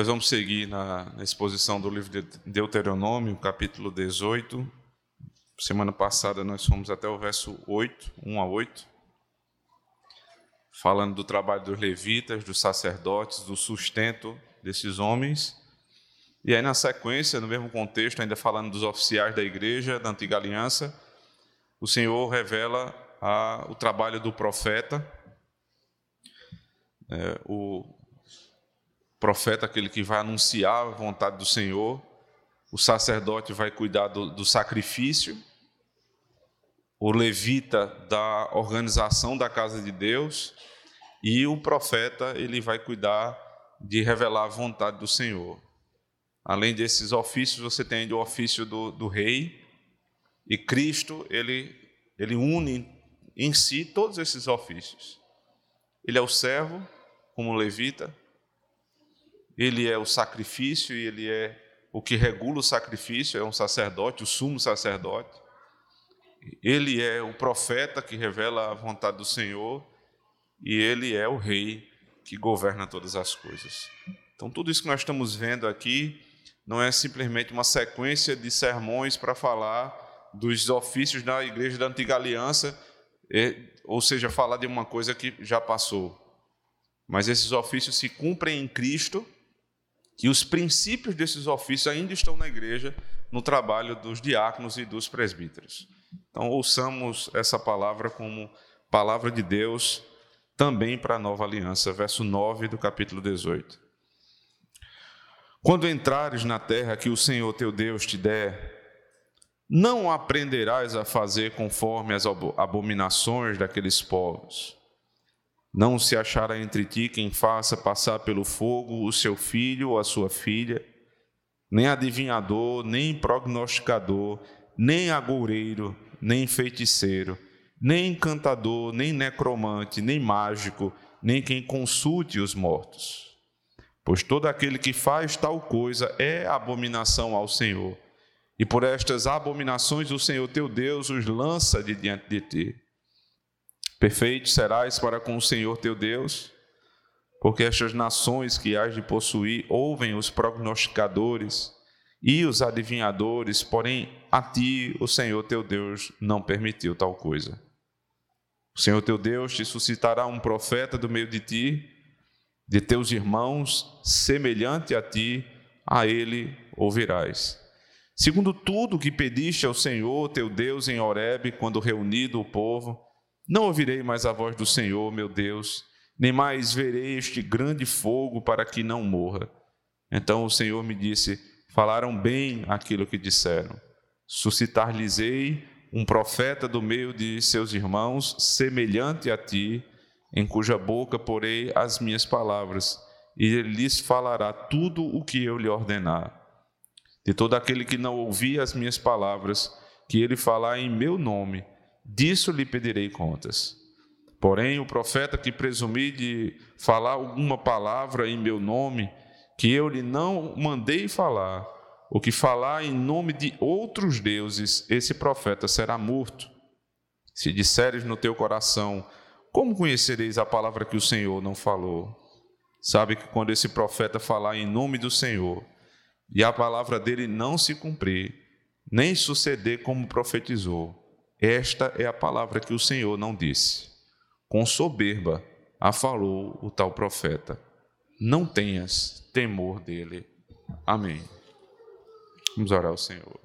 Nós vamos seguir na, exposição do livro de Deuteronômio, capítulo 18. Semana passada nós fomos até o verso 8, 1 a 8, falando do trabalho dos levitas, dos sacerdotes, do sustento desses homens. E aí, na sequência, no mesmo contexto, ainda falando dos oficiais da igreja, da antiga aliança, o Senhor revela a, o trabalho do profeta, é, o profeta, aquele que vai anunciar a vontade do Senhor, o sacerdote vai cuidar do, do sacrifício, o levita da organização da casa de Deus e o profeta ele vai cuidar de revelar a vontade do Senhor. Além desses ofícios, você tem o ofício do, do rei e Cristo ele ele une em si todos esses ofícios. Ele é o servo como levita, ele é o sacrifício e ele é o que regula o sacrifício, é um sacerdote, o sumo sacerdote. Ele é o profeta que revela a vontade do Senhor e ele é o rei que governa todas as coisas. Então, tudo isso que nós estamos vendo aqui não é simplesmente uma sequência de sermões para falar dos ofícios da igreja da antiga aliança, ou seja, falar de uma coisa que já passou. Mas esses ofícios se cumprem em Cristo que os princípios desses ofícios ainda estão na igreja, no trabalho dos diáconos e dos presbíteros. Então, ouçamos essa palavra como palavra de Deus também para a nova aliança, verso 9 do capítulo 18. Quando entrares na terra que o Senhor teu Deus te der, não aprenderás a fazer conforme as abominações daqueles povos não se achará entre ti quem faça passar pelo fogo o seu filho ou a sua filha, nem adivinhador, nem prognosticador, nem agoureiro, nem feiticeiro, nem encantador, nem necromante, nem mágico, nem quem consulte os mortos. Pois todo aquele que faz tal coisa é abominação ao Senhor. E por estas abominações o Senhor teu Deus os lança de diante de ti. Perfeito serás para com o Senhor teu Deus, porque estas nações que hás de possuir ouvem os prognosticadores e os adivinhadores, porém a ti o Senhor teu Deus não permitiu tal coisa. O Senhor teu Deus te suscitará um profeta do meio de ti, de teus irmãos, semelhante a ti, a ele ouvirás. Segundo tudo que pediste ao Senhor teu Deus em Horebe, quando reunido o povo, não ouvirei mais a voz do Senhor, meu Deus, nem mais verei este grande fogo para que não morra. Então o Senhor me disse: Falaram bem aquilo que disseram. Suscitar-lhes-ei um profeta do meio de seus irmãos, semelhante a ti, em cuja boca porei as minhas palavras, e ele lhes falará tudo o que eu lhe ordenar. De todo aquele que não ouvir as minhas palavras, que ele falar em meu nome, disso lhe pedirei contas. Porém, o profeta que presumir de falar alguma palavra em meu nome, que eu lhe não mandei falar, o que falar em nome de outros deuses, esse profeta será morto. Se disseres no teu coração, como conhecereis a palavra que o Senhor não falou? Sabe que quando esse profeta falar em nome do Senhor, e a palavra dele não se cumprir, nem suceder como profetizou, esta é a palavra que o Senhor não disse. Com soberba a falou o tal profeta. Não tenhas temor dele. Amém. Vamos orar ao Senhor.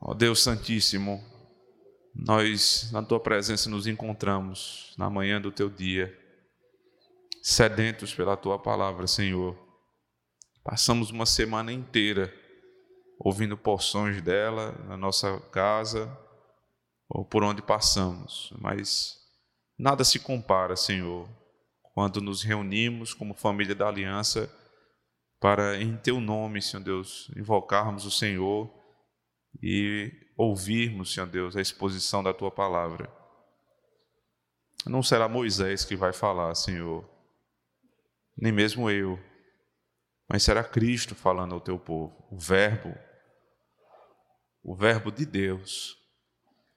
Ó Deus Santíssimo, nós na tua presença nos encontramos na manhã do teu dia, sedentos pela tua palavra, Senhor. Passamos uma semana inteira ouvindo porções dela na nossa casa ou por onde passamos, mas nada se compara, Senhor, quando nos reunimos como família da aliança para, em Teu nome, Senhor Deus, invocarmos o Senhor e ouvirmos, Senhor Deus, a exposição da Tua palavra. Não será Moisés que vai falar, Senhor, nem mesmo eu, mas será Cristo falando ao Teu povo, o Verbo o Verbo de Deus,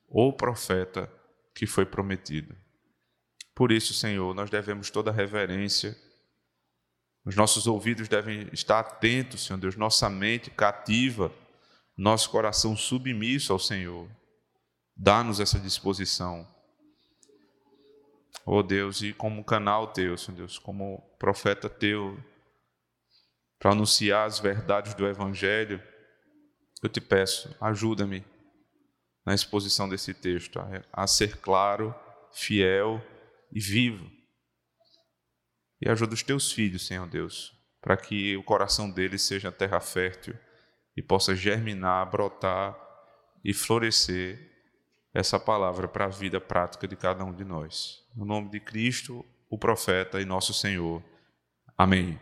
ou profeta que foi prometido. Por isso, Senhor, nós devemos toda reverência Os nossos ouvidos devem estar atentos, Senhor Deus, nossa mente cativa, nosso coração submisso ao Senhor. Dá-nos essa disposição. Oh Deus, e como canal teu, Senhor Deus, como profeta teu, para anunciar as verdades do Evangelho, eu te peço, ajuda-me na exposição desse texto a ser claro, fiel e vivo. E ajuda os teus filhos, Senhor Deus, para que o coração deles seja terra fértil e possa germinar, brotar e florescer essa palavra para a vida prática de cada um de nós. No nome de Cristo, o profeta e nosso Senhor. Amém.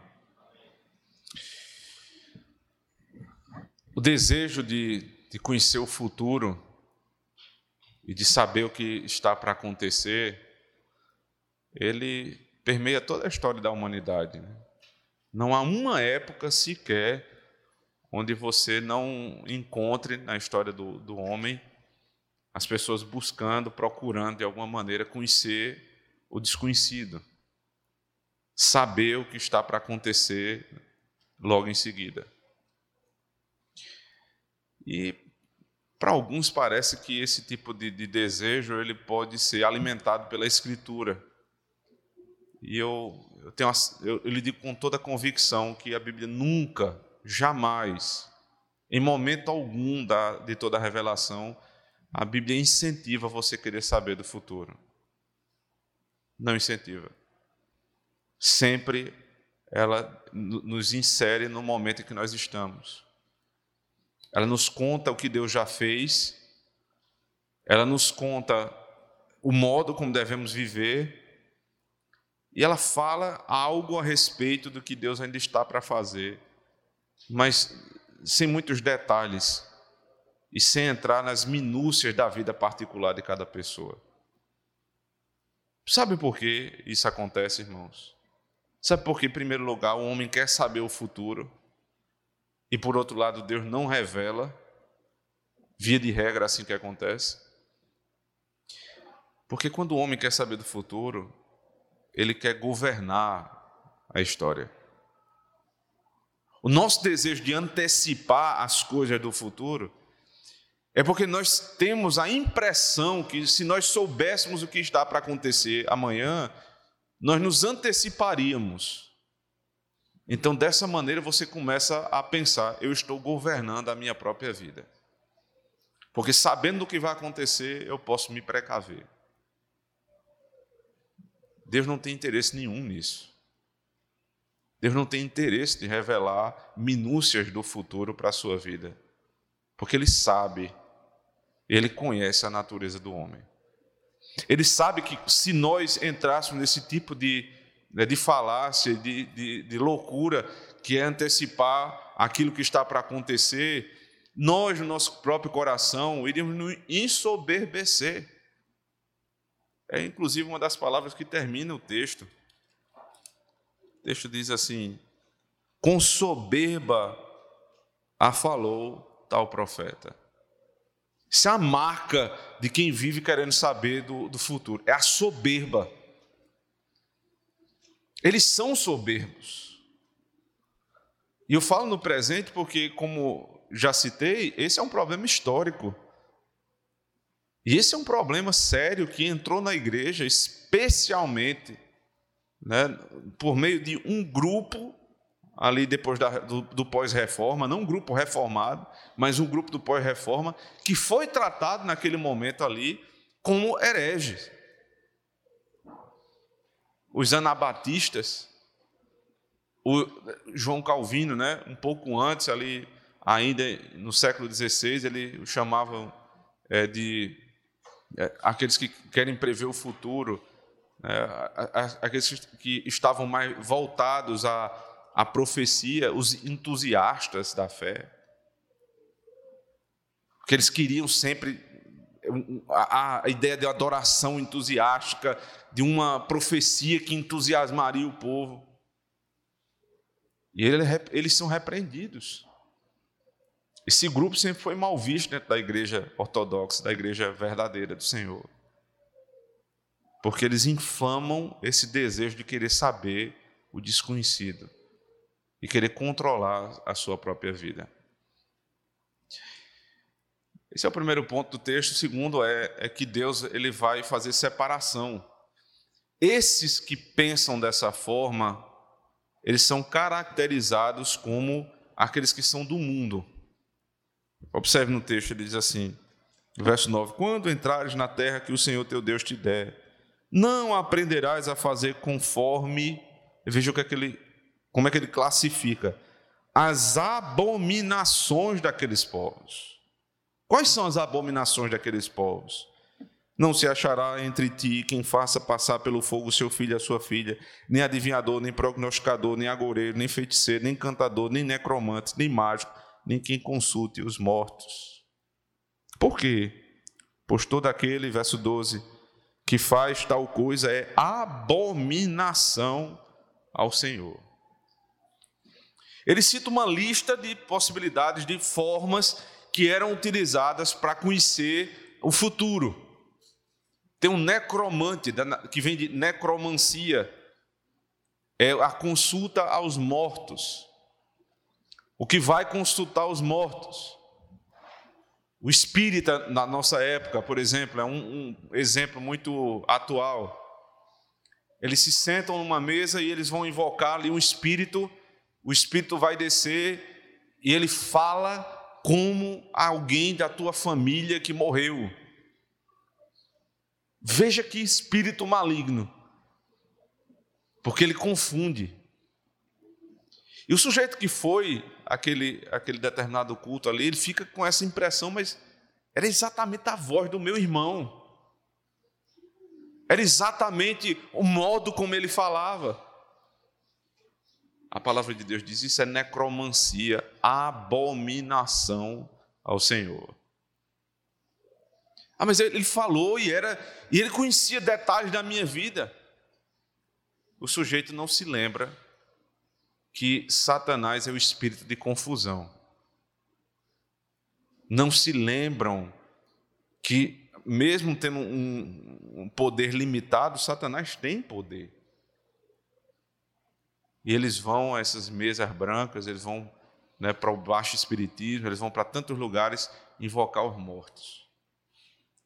O desejo de, de conhecer o futuro e de saber o que está para acontecer, ele permeia toda a história da humanidade. Né? Não há uma época sequer onde você não encontre na história do, do homem as pessoas buscando, procurando de alguma maneira conhecer o desconhecido, saber o que está para acontecer logo em seguida. E para alguns parece que esse tipo de, de, desejo ele pode ser alimentado pela Escritura. E eu, eu, tenho, eu, eu lhe digo com toda a convicção que a Bíblia nunca, jamais, em momento algum da, de toda a revelação, a Bíblia incentiva você querer saber do futuro. Não incentiva. Sempre ela nos insere no momento em que nós estamos. Ela nos conta o que Deus já fez, ela nos conta o modo como devemos viver, e ela fala algo a respeito do que Deus ainda está para fazer, mas sem muitos detalhes e sem entrar nas minúcias da vida particular de cada pessoa. Sabe por que isso acontece, irmãos? Sabe por que, em primeiro lugar, o homem quer saber o futuro e, por outro lado, Deus não revela? Via de regra, assim que acontece. Porque quando o homem quer saber do futuro, ele quer governar a história. O nosso desejo de antecipar as coisas do futuro é porque nós temos a impressão que, se nós soubéssemos o que está para acontecer amanhã, nós nos anteciparíamos. Então, dessa maneira, você começa a pensar: eu estou governando a minha própria vida. Porque sabendo do que vai acontecer, eu posso me precaver. Deus não tem interesse nenhum nisso. Deus não tem interesse de revelar minúcias do futuro para a sua vida. Porque Ele sabe ele conhece a natureza do homem. Ele sabe que se nós entrássemos nesse tipo de, né, de falácia, de, de, de loucura, que é antecipar aquilo que está para acontecer, nós, no nosso próprio coração, iríamos nos ensoberbecer. É inclusive uma das palavras que termina o texto. O texto diz assim: com soberba a falou tal profeta. Isso é a marca de quem vive querendo saber do, do futuro. É a soberba. Eles são soberbos. E eu falo no presente porque, como já citei, esse é um problema histórico. E esse é um problema sério que entrou na igreja, especialmente né, por meio de um grupo ali depois da, do, do pós-reforma, não um grupo reformado, mas um grupo do pós-reforma, que foi tratado naquele momento ali como hereges. Os anabatistas, o João Calvino, né, um pouco antes, ali, ainda no século XVI, ele o chamavam é, de é, aqueles que querem prever o futuro, é, aqueles que estavam mais voltados a a profecia os entusiastas da fé. Porque eles queriam sempre a, a ideia de adoração entusiástica, de uma profecia que entusiasmaria o povo. E ele, eles são repreendidos. Esse grupo sempre foi mal visto dentro da igreja ortodoxa, da igreja verdadeira do Senhor. Porque eles inflamam esse desejo de querer saber o desconhecido e querer controlar a sua própria vida. Esse é o primeiro ponto do texto. O segundo é, é que Deus ele vai fazer separação. Esses que pensam dessa forma, eles são caracterizados como aqueles que são do mundo. Observe no texto, ele diz assim, verso 9: Quando entrares na terra que o Senhor teu Deus te der, não aprenderás a fazer conforme. Veja o que é que ele, como é que ele classifica as abominações daqueles povos. Quais são as abominações daqueles povos? Não se achará entre ti quem faça passar pelo fogo seu filho e a sua filha, nem adivinhador, nem prognosticador, nem agoureiro, nem feiticeiro, nem cantador, nem necromante, nem mágico, nem quem consulte os mortos. Por quê? Pois todo aquele, verso 12, que faz tal coisa é abominação ao Senhor. Ele cita uma lista de possibilidades, de formas que eram utilizadas para conhecer o futuro. Tem um necromante, que vem de necromancia, é a consulta aos mortos. O que vai consultar os mortos. O espírita, na nossa época, por exemplo, é um, um exemplo muito atual. Eles se sentam numa mesa e eles vão invocar ali um espírito, o espírito vai descer e ele fala como alguém da tua família que morreu. Veja que espírito maligno, porque ele confunde. E o sujeito que foi aquele, aquele determinado culto ali, ele fica com essa impressão, mas era exatamente a voz do meu irmão. Era exatamente o modo como ele falava. A palavra de Deus diz: isso é necromancia, abominação ao Senhor. Ah, mas ele falou e era e ele conhecia detalhes da minha vida. O sujeito não se lembra que Satanás é o espírito de confusão. Não se lembram que, mesmo tendo um, poder limitado, Satanás tem poder. E eles vão a essas mesas brancas, eles vão né, para o baixo espiritismo, eles vão para tantos lugares invocar os mortos.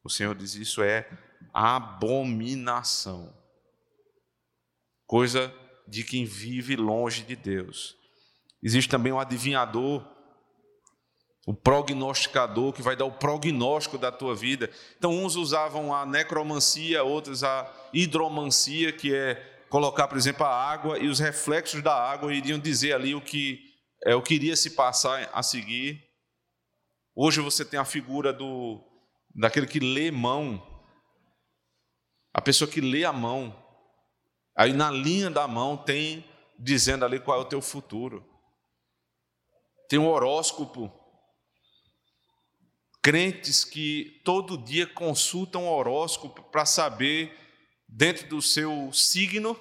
O Senhor diz: isso é abominação. Coisa de quem vive longe de Deus. Existe também o adivinhador, o prognosticador, que vai dar o prognóstico da tua vida. Então, uns usavam a necromancia, outros a hidromancia, que é colocar, por exemplo, a água e os reflexos da água iriam dizer ali o que é o que iria se passar a seguir. Hoje você tem a figura do daquele que lê mão, a pessoa que lê a mão, aí na linha da mão tem dizendo ali qual é o teu futuro. Tem um horóscopo. Crentes que todo dia consultam o horóscopo para saber, dentro do seu signo,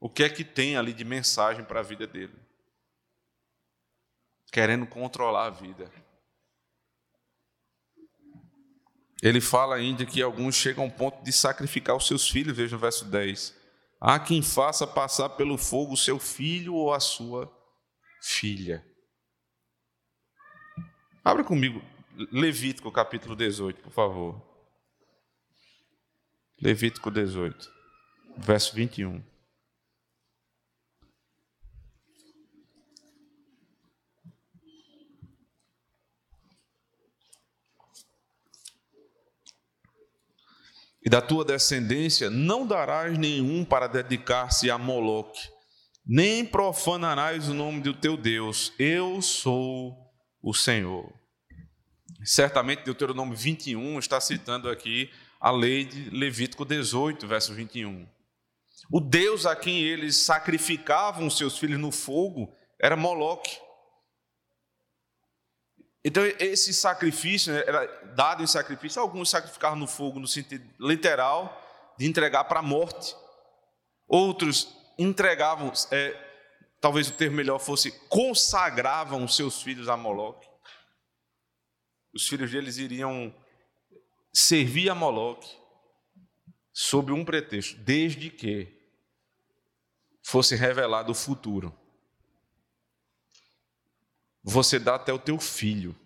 o que é que tem ali de mensagem para a vida dele. Querendo controlar a vida. Ele fala ainda que alguns chegam ao ponto de sacrificar os seus filhos, veja o verso 10. Há quem faça passar pelo fogo o seu filho ou a sua filha. Abra comigo Levítico capítulo 18, por favor. Levítico 18, verso 21. e da tua descendência não darás nenhum para dedicar-se a Moloque, nem profanarás o nome do teu Deus. Eu sou o Senhor. Certamente Deuteronômio 21 está citando aqui a lei de Levítico 18, verso 21. O Deus a quem eles sacrificavam seus filhos no fogo era Moloque. Então, esse sacrifício né, era dado em sacrifício. Alguns sacrificavam no fogo no sentido literal, de entregar para a morte. Outros entregavam, é, talvez o termo melhor fosse, consagravam seus filhos a Moloque. Os filhos deles iriam servir a Moloque sob um pretexto, desde que fosse revelado o futuro. você dá até o teu filho.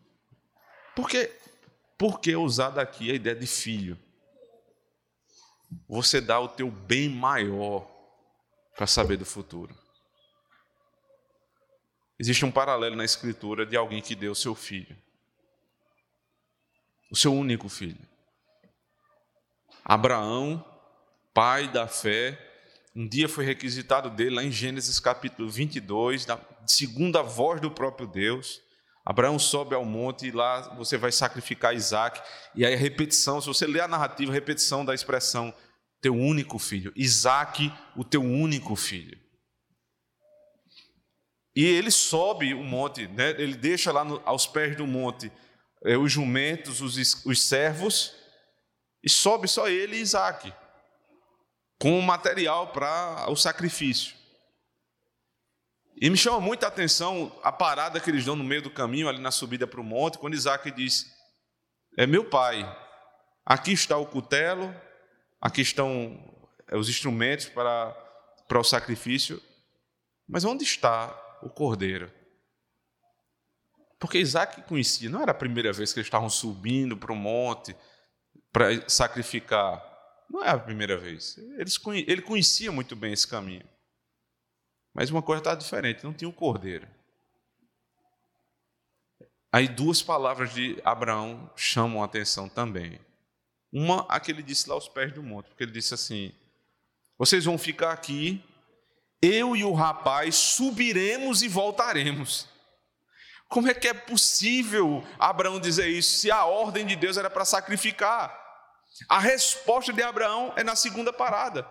Por que, por que usar daqui a ideia de filho? Você dá o teu bem maior para saber do futuro. Existe um paralelo na Escritura de alguém que deu o seu filho, o seu único filho. Abraão, pai da fé, um dia foi requisitado dele, lá em Gênesis capítulo 22, da segunda voz do próprio Deus. Abraão sobe ao monte e lá você vai sacrificar Isaac. E aí a repetição, se você ler a narrativa, a repetição da expressão teu único filho. Isaac, o teu único filho. E ele sobe o monte, né? ele deixa lá no, aos pés do monte é, os jumentos, os, os servos, e sobe só ele e Isaac com o material para o sacrifício. E me chama muita atenção a parada que eles dão no meio do caminho, ali na subida para o monte, quando Isaac diz: É meu pai, aqui está o cutelo, aqui estão é, os instrumentos para, para o sacrifício, mas onde está o cordeiro? Porque Isaac conhecia, não era a primeira vez que eles estavam subindo para o monte para sacrificar. Não é a primeira vez. ele conhecia muito bem esse caminho. Mas uma coisa estava diferente, não tinha um cordeiro. Aí duas palavras de Abraão chamam a atenção também. Uma, a que ele disse lá aos pés do monte, porque ele disse assim: Vocês vão ficar aqui, eu e o rapaz subiremos e voltaremos. Como é que é possível Abraão dizer isso se a ordem de Deus era para sacrificar? A resposta de Abraão é na segunda parada.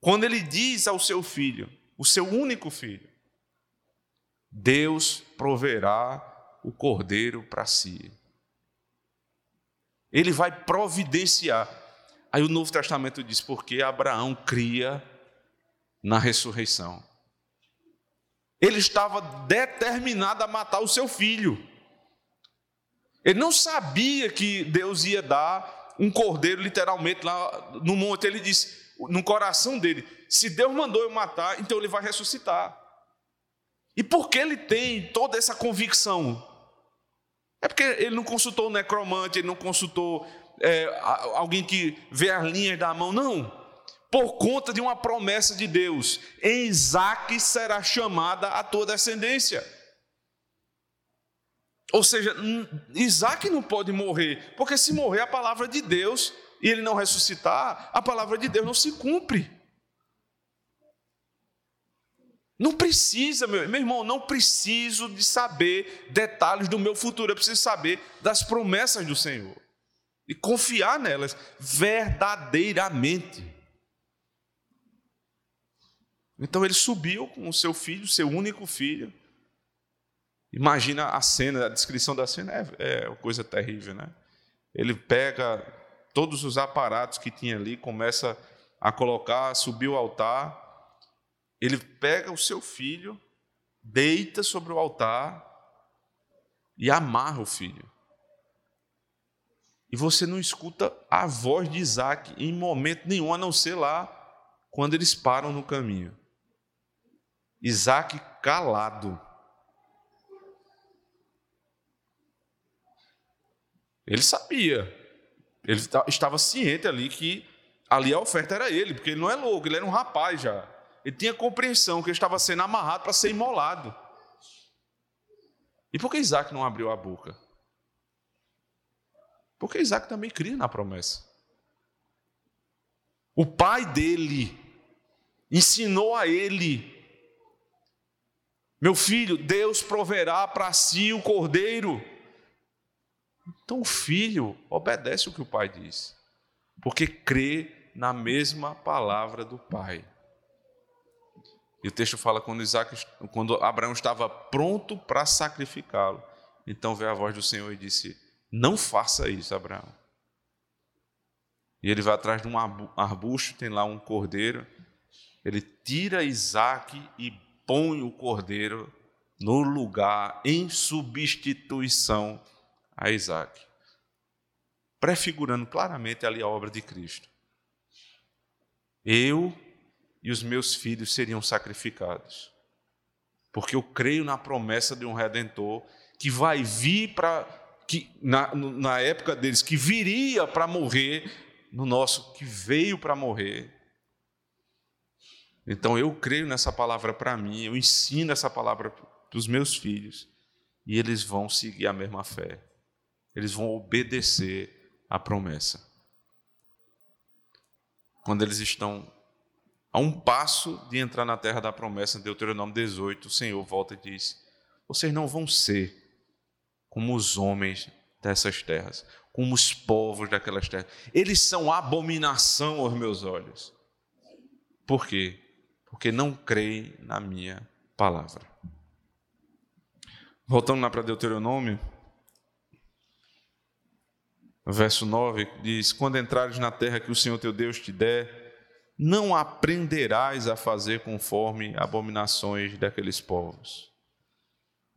Quando ele diz ao seu filho, o seu único filho, Deus proverá o cordeiro para si. Ele vai providenciar. Aí o Novo Testamento diz: porque Abraão cria na ressurreição. Ele estava determinado a matar o seu filho. Ele não sabia que Deus ia dar um cordeiro, literalmente, lá no monte. Ele disse, no coração dele: se Deus mandou eu matar, então ele vai ressuscitar. E por que ele tem toda essa convicção? É porque ele não consultou o necromante, ele não consultou é, alguém que vê as linhas da mão, não. Por conta de uma promessa de Deus, em Isaac será chamada a tua descendência. Ou seja, Isaac não pode morrer, porque se morrer a palavra de Deus e ele não ressuscitar, a palavra de Deus não se cumpre. Não precisa, meu, meu irmão, não preciso de saber detalhes do meu futuro, eu preciso saber das promessas do Senhor e confiar nelas verdadeiramente. Então ele subiu com o seu filho, seu único filho, Imagina a cena, a descrição da cena é, é coisa terrível, né? Ele pega todos os aparatos que tinha ali, começa a colocar, subir o altar. Ele pega o seu filho, deita sobre o altar e amarra o filho. E você não escuta a voz de Isaac em momento nenhum, a não ser lá quando eles param no caminho. Isaac calado Ele sabia. Ele estava ciente ali que ali a oferta era ele, porque ele não é louco, ele era um rapaz já. Ele tinha compreensão que ele estava sendo amarrado para ser imolado. E por que Isaac não abriu a boca? Porque Isaac também cria na promessa. O pai dele ensinou a ele: Meu filho, Deus proverá para si o cordeiro. Então o filho obedece o que o pai diz, porque crê na mesma palavra do pai. E o texto fala quando Isaac, quando Abraão estava pronto para sacrificá-lo, então veio a voz do Senhor e disse: Não faça isso, Abraão. E ele vai atrás de um arbusto, tem lá um cordeiro. Ele tira Isaac e põe o cordeiro no lugar em substituição a Isaac, prefigurando claramente ali a obra de Cristo. Eu e os meus filhos seriam sacrificados. porque eu creio na promessa de um redentor que vai vir para que na, na época deles que viria para morrer no nosso que veio para morrer. Então eu creio nessa palavra para mim, eu ensino essa palavra para os meus filhos e eles vão seguir a mesma fé. Eles vão obedecer à promessa. Quando eles estão a um passo de entrar na terra da promessa, em Deuteronômio 18, o Senhor volta e diz: Vocês não vão ser como os homens dessas terras, como os povos daquelas terras. Eles são abominação aos meus olhos. Por quê? Porque não creem na minha palavra. Voltando lá para Deuteronômio, verso 9 diz: Quando entrares na terra que o Senhor teu Deus te der, não aprenderás a fazer conforme abominações daqueles povos.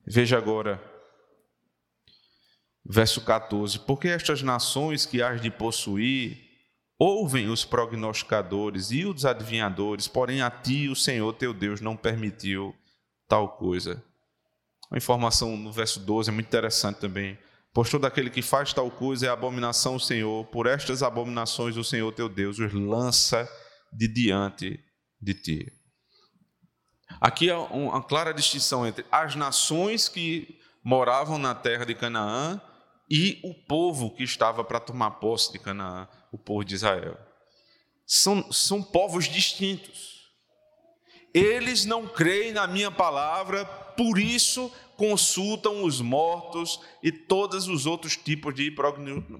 Veja agora, verso 14: Porque estas nações que hás de possuir ouvem os prognosticadores e os adivinhadores, porém a ti o Senhor teu Deus não permitiu tal coisa. A informação no verso 12 é muito interessante também. Pois todo aquele que faz tal coisa é abominação ao Senhor, por estas abominações o Senhor teu Deus os lança de diante de ti. Aqui há uma clara distinção entre as nações que moravam na terra de Canaã e o povo que estava para tomar posse de Canaã, o povo de Israel. São, são povos distintos. Eles não creem na minha palavra, por isso consultam os mortos e todos os outros tipos de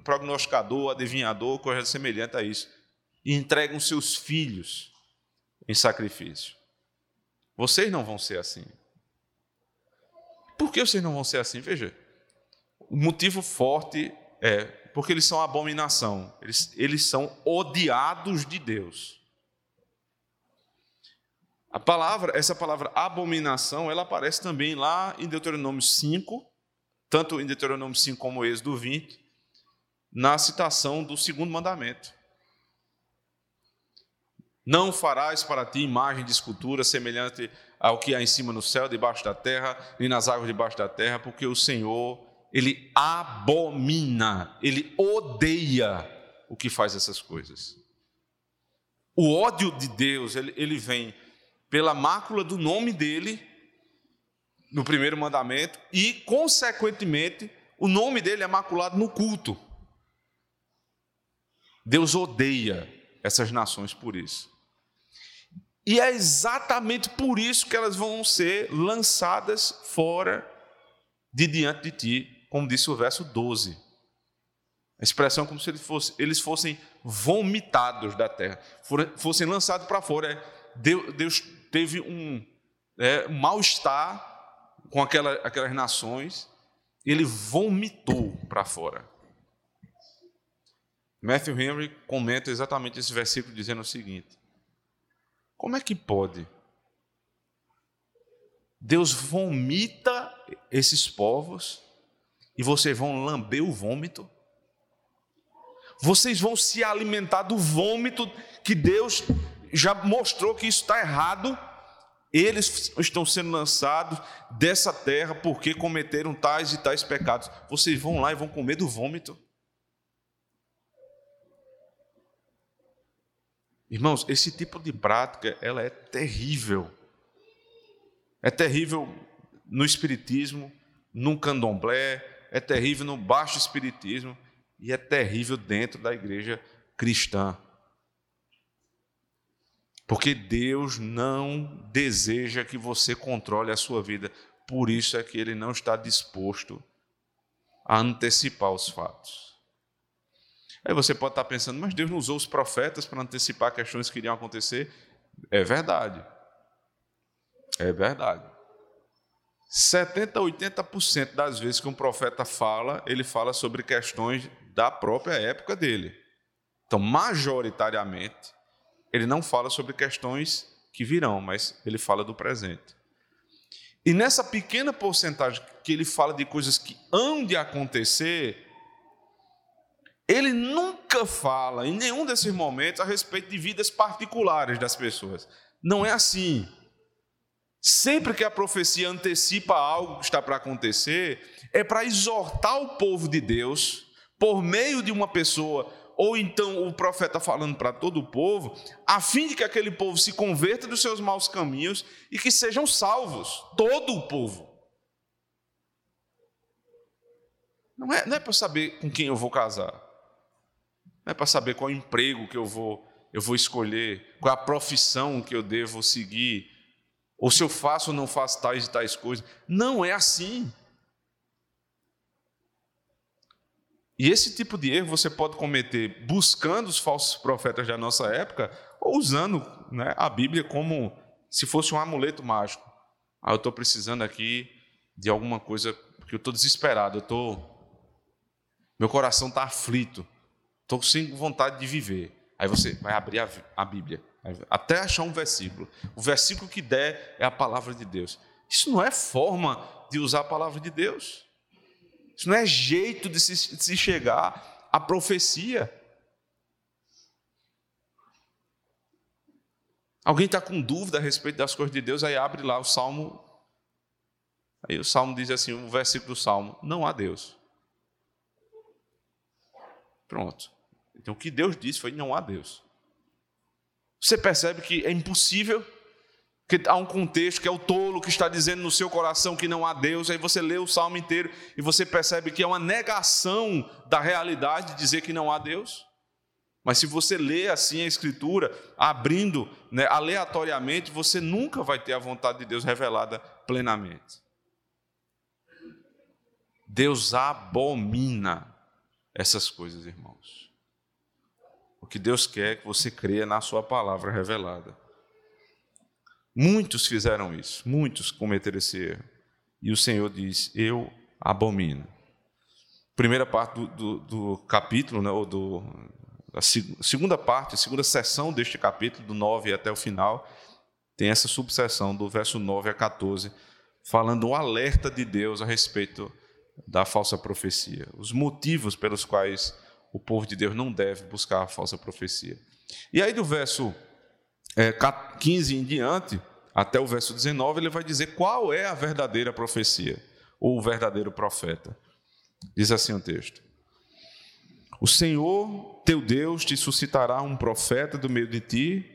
prognosticador, adivinhador, coisa semelhante a isso, e entregam seus filhos em sacrifício. Vocês não vão ser assim. Por que vocês não vão ser assim? Veja, o motivo forte é porque eles são abominação, eles, eles são odiados de Deus. A palavra, essa palavra abominação, ela aparece também lá em Deuteronômio 5, tanto em Deuteronômio 5 como Êxodo 20, na citação do segundo mandamento. Não farás para ti imagem de escultura semelhante ao que há em cima no céu, debaixo da terra, nem nas águas debaixo da terra, porque o Senhor, ele abomina, ele odeia o que faz essas coisas. O ódio de Deus, ele, ele vem pela mácula do nome dele no primeiro mandamento e, consequentemente, o nome dele é maculado no culto. Deus odeia essas nações por isso. E é exatamente por isso que elas vão ser lançadas fora de diante de ti, como disse o verso 12. A expressão é como se eles fossem, vomitados da terra, fossem lançados para fora. É, Deus teve um, é, mal-estar com aquela, aquelas nações, ele vomitou para fora. Matthew Henry comenta exatamente esse versículo dizendo o seguinte: Como é que pode? Deus vomita esses povos e vocês vão lamber o vômito? Vocês vão se alimentar do vômito que Deus já mostrou que isso está errado. Eles estão sendo lançados dessa terra porque cometeram tais e tais pecados. Vocês vão lá e vão comer do vômito. Irmãos, esse tipo de prática, ela é terrível. É terrível no espiritismo, no candomblé, é terrível no baixo espiritismo e é terrível dentro da igreja cristã. Porque Deus não deseja que você controle a sua vida. Por isso é que ele não está disposto a antecipar os fatos. Aí você pode estar pensando, mas Deus não usou os profetas para antecipar questões que iriam acontecer? É verdade. É verdade. 70 a 80% das vezes que um profeta fala, ele fala sobre questões da própria época dele. Então, majoritariamente, ele não fala sobre questões que virão, mas ele fala do presente. E nessa pequena porcentagem que ele fala de coisas que hão de acontecer, ele nunca fala, em nenhum desses momentos, a respeito de vidas particulares das pessoas. Não é assim. Sempre que a profecia antecipa algo que está para acontecer, é para exortar o povo de Deus, por meio de uma pessoa, ou então o profeta falando para todo o povo, a fim de que aquele povo se converta dos seus maus caminhos e que sejam salvos, todo o povo. Não é, não é para saber com quem eu vou casar, não é para saber qual emprego que eu vou, eu vou escolher, qual a profissão que eu devo seguir ou se eu faço ou não faço tais e tais coisas. Não é assim. E esse tipo de erro você pode cometer buscando os falsos profetas da nossa época ou usando né, a Bíblia como se fosse um amuleto mágico. Ah, eu estou precisando aqui de alguma coisa, porque eu estou desesperado, eu estou. Meu coração está aflito, estou sem vontade de viver. Aí você vai abrir a, a Bíblia até achar um versículo. O versículo que der é a palavra de Deus. Isso não é forma de usar a palavra de Deus. Isso não é jeito de se, de se chegar à profecia. Alguém está com dúvida a respeito das coisas de Deus, aí abre lá o Salmo. Aí o Salmo diz assim: o versículo do Salmo: Não há Deus. Pronto. Então o que Deus disse foi: Não há Deus. Você percebe que é impossível, que há um contexto que é o tolo que está dizendo no seu coração que não há Deus, aí você lê o salmo inteiro e você percebe que é uma negação da realidade de dizer que não há Deus. Mas se você lê assim a Escritura, abrindo né, aleatoriamente, você nunca vai ter a vontade de Deus revelada plenamente. Deus abomina essas coisas, irmãos. O que Deus quer é que você creia na Sua palavra revelada. Muitos fizeram isso, muitos cometeram esse erro. E o Senhor diz: Eu abomino. Primeira parte do, do, do capítulo, né, ou do, a segunda parte, a segunda seção deste capítulo, do 9 até o final, tem essa subseção do verso 9 a 14, falando um alerta de Deus a respeito da falsa profecia, os motivos pelos quais o povo de Deus não deve buscar a falsa profecia. E aí, do verso é, 15 em diante, até o verso 19, ele vai dizer qual é a verdadeira profecia, ou o verdadeiro profeta. Diz assim o texto: O Senhor teu Deus te suscitará um profeta do meio de ti,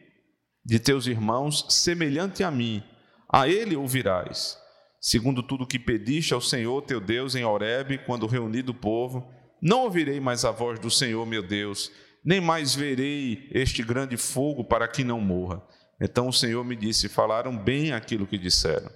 de teus irmãos, semelhante a mim. A ele ouvirás, segundo tudo que pediste ao Senhor teu Deus em Horebe, quando reunido o povo não ouvirei mais a voz do Senhor, meu Deus, nem mais verei este grande fogo para que não morra. Então o Senhor me disse: Falaram bem aquilo que disseram.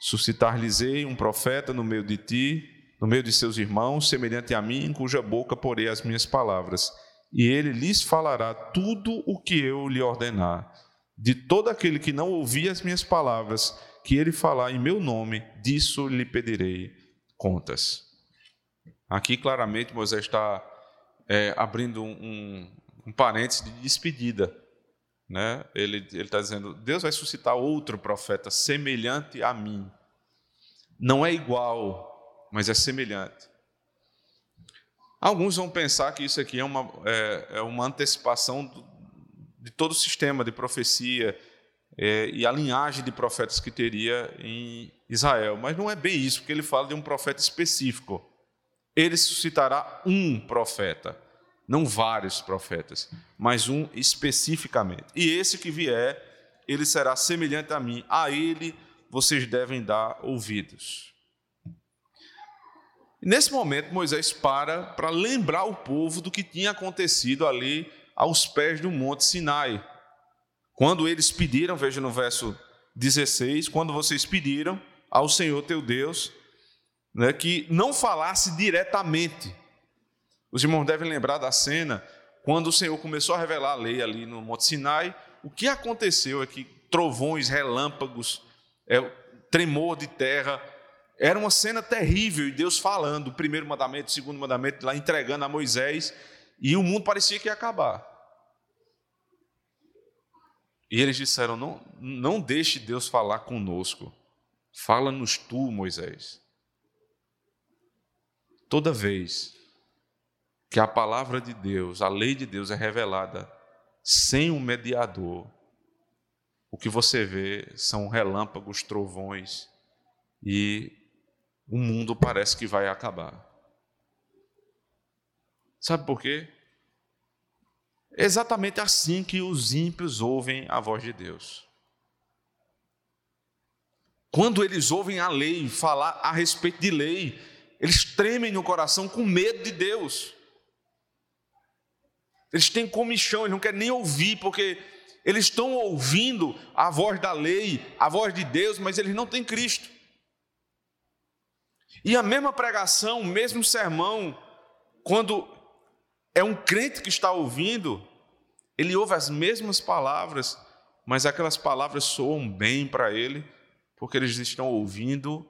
Suscitar-lhes-ei um profeta no meio de ti, no meio de seus irmãos, semelhante a mim, em cuja boca porei as minhas palavras. E ele lhes falará tudo o que eu lhe ordenar. De todo aquele que não ouvir as minhas palavras, que ele falar em meu nome, disso lhe pedirei contas. Aqui, claramente, Moisés está é, abrindo um, um parênteses de despedida. Né? Ele está dizendo: Deus vai suscitar outro profeta semelhante a mim. Não é igual, mas é semelhante. Alguns vão pensar que isso aqui é uma, é, é uma antecipação do, de todo o sistema de profecia é, e a linhagem de profetas que teria em Israel. Mas não é bem isso, porque ele fala de um profeta específico ele suscitará um profeta, não vários profetas, mas um especificamente. E esse que vier, ele será semelhante a mim, a ele vocês devem dar ouvidos. Nesse momento, Moisés para para lembrar o povo do que tinha acontecido ali aos pés do Monte Sinai. Quando eles pediram, veja no verso 16: quando vocês pediram ao Senhor teu Deus né, que não falasse diretamente. Os irmãos devem lembrar da cena quando o Senhor começou a revelar a lei ali no Monte Sinai. O que aconteceu é que trovões, relâmpagos, é, tremor de terra, era uma cena terrível e Deus falando, o primeiro mandamento, o segundo mandamento, lá entregando a Moisés, e o mundo parecia que ia acabar. E eles disseram: Não, não deixe Deus falar conosco, fala-nos tu, Moisés. Toda vez que a palavra de Deus, a lei de Deus é revelada sem um mediador, o que você vê são relâmpagos, trovões e o mundo parece que vai acabar. Sabe por quê? É exatamente assim que os ímpios ouvem a voz de Deus. Quando eles ouvem a lei, falar a respeito de lei, eles tremem no coração com medo de Deus. Eles têm comichão, eles não querem nem ouvir, porque eles estão ouvindo a voz da lei, a voz de Deus, mas eles não têm Cristo. E a mesma pregação, o mesmo sermão, quando é um crente que está ouvindo, ele ouve as mesmas palavras, mas aquelas palavras soam bem para ele, porque eles estão ouvindo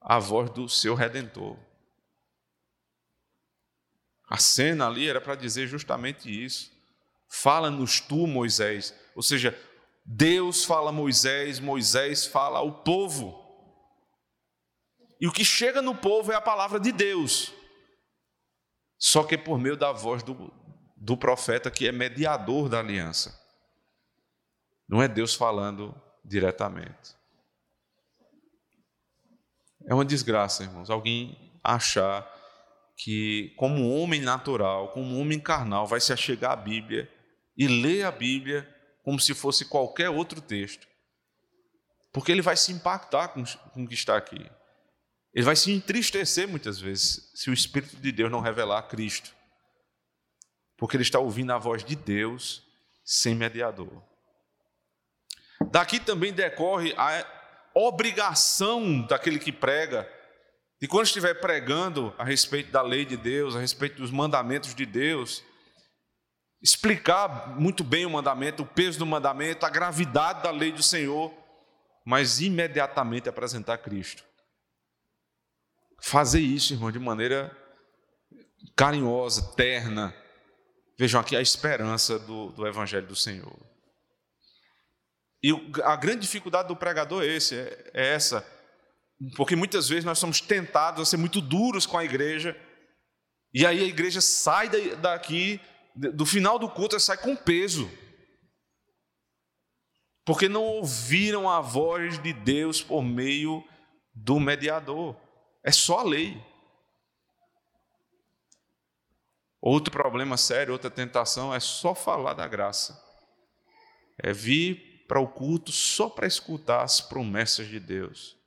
a voz do seu redentor. A cena ali era para dizer justamente isso. Fala-nos tu, Moisés. Ou seja, Deus fala a Moisés, Moisés fala ao povo. E o que chega no povo é a palavra de Deus. Só que por meio da voz do, do profeta, que é mediador da aliança. Não é Deus falando diretamente. É uma desgraça, irmãos, alguém achar que, como homem natural, como homem carnal, vai se achegar à Bíblia e ler a Bíblia como se fosse qualquer outro texto. Porque ele vai se impactar com, com o que está aqui. Ele vai se entristecer muitas vezes se o Espírito de Deus não revelar Cristo. Porque ele está ouvindo a voz de Deus sem mediador. Daqui também decorre a obrigação daquele que prega e quando estiver pregando a respeito da lei de Deus, a respeito dos mandamentos de Deus, explicar muito bem o mandamento, o peso do mandamento, a gravidade da lei do Senhor, mas imediatamente apresentar Cristo. Fazer isso, irmão, de maneira carinhosa, terna. Vejam aqui a esperança do, do Evangelho do Senhor. E a grande dificuldade do pregador é, esse, é, é essa porque muitas vezes nós somos tentados a ser muito duros com a igreja, e aí a igreja sai daqui, do final do culto, sai com peso, porque não ouviram a voz de Deus por meio do mediador, é só a lei. Outro problema sério, outra tentação é só falar da graça, é vir para o culto só para escutar as promessas de Deus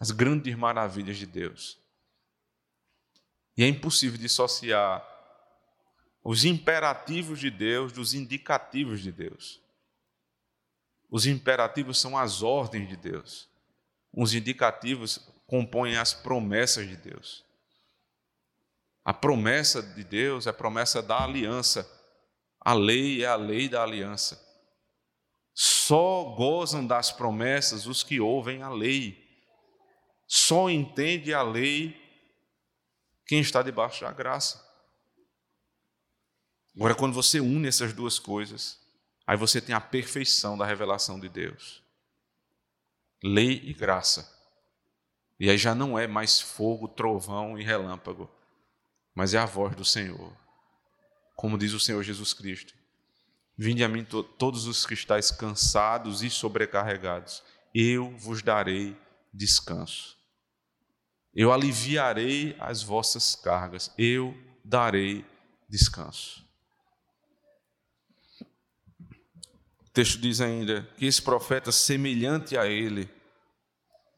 as grandes maravilhas de Deus. E é impossível dissociar os imperativos de Deus dos indicativos de Deus. Os imperativos são as ordens de Deus. Os indicativos compõem as promessas de Deus. A promessa de Deus é a promessa da aliança. A lei é a lei da aliança. Só gozam das promessas os que ouvem a lei. Só entende a lei quem está debaixo da graça. Agora, quando você une essas duas coisas, aí você tem a perfeição da revelação de Deus. Lei e graça. E aí já não é mais fogo, trovão e relâmpago, mas é a voz do Senhor. Como diz o Senhor Jesus Cristo: Vinde a mim to todos os que estáis cansados e sobrecarregados, eu vos darei descanso. Eu aliviarei as vossas cargas, eu darei descanso. O texto diz ainda que esse profeta, semelhante a ele,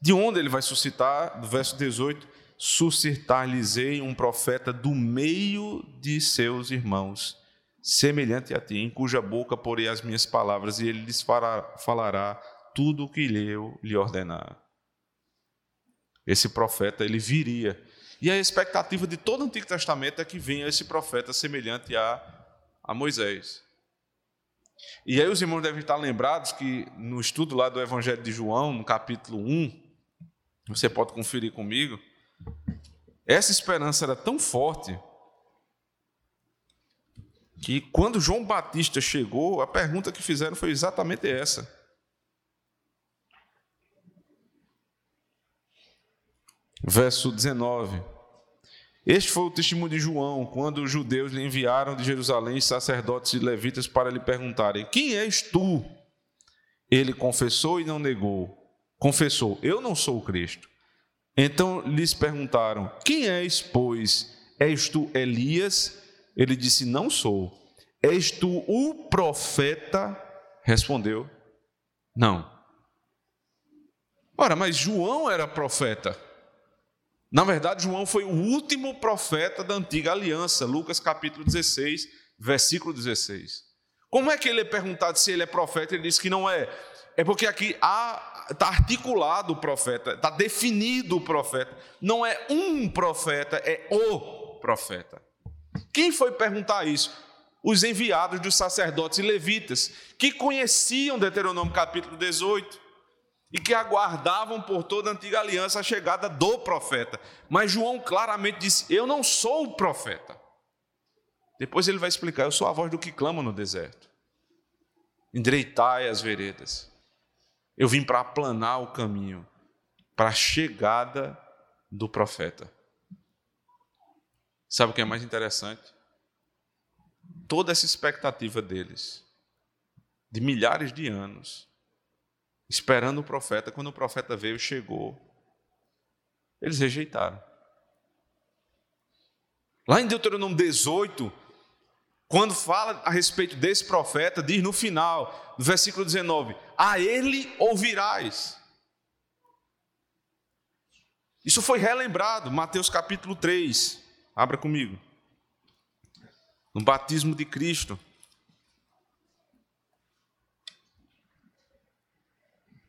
de onde ele vai suscitar? Do verso 18: suscitar-lhes-ei um profeta do meio de seus irmãos, semelhante a ti, em cuja boca porei as minhas palavras, e ele lhes falará tudo o que eu lhe ordenar. Esse profeta ele viria. E a expectativa de todo o Antigo Testamento é que venha esse profeta semelhante a, a Moisés. E aí os irmãos devem estar lembrados que no estudo lá do Evangelho de João, no capítulo 1, você pode conferir comigo, essa esperança era tão forte que quando João Batista chegou, a pergunta que fizeram foi exatamente essa. Verso 19. Este foi o testemunho de João, quando os judeus lhe enviaram de Jerusalém sacerdotes e levitas para lhe perguntarem: Quem és tu? Ele confessou e não negou. Confessou: Eu não sou o Cristo. Então lhes perguntaram: Quem és, pois? És tu Elias? Ele disse: Não sou. És tu o profeta? Respondeu: Não. Ora, mas João era profeta. Na verdade, João foi o último profeta da antiga aliança, Lucas capítulo 16, versículo 16. Como é que ele é perguntado se ele é profeta? Ele diz que não é. É porque aqui está articulado o profeta, está definido o profeta. Não é um profeta, é o profeta. Quem foi perguntar isso? Os enviados dos sacerdotes e levitas, que conheciam Deuteronômio capítulo 18 e que aguardavam por toda a antiga aliança a chegada do profeta. Mas João claramente disse: Eu não sou o profeta. Depois ele vai explicar: Eu sou a voz do que clama no deserto. Endireitai as veredas. Eu vim para aplanar o caminho para a chegada do profeta. Sabe o que é mais interessante? Toda essa expectativa deles, de milhares de anos, esperando o profeta, quando o profeta veio, chegou, eles rejeitaram. Lá em Deuteronômio 18, quando fala a respeito desse profeta, diz no final, no versículo 19: A ele ouvirás. Isso foi relembrado, Mateus capítulo 3. Abra comigo. No batismo de Cristo.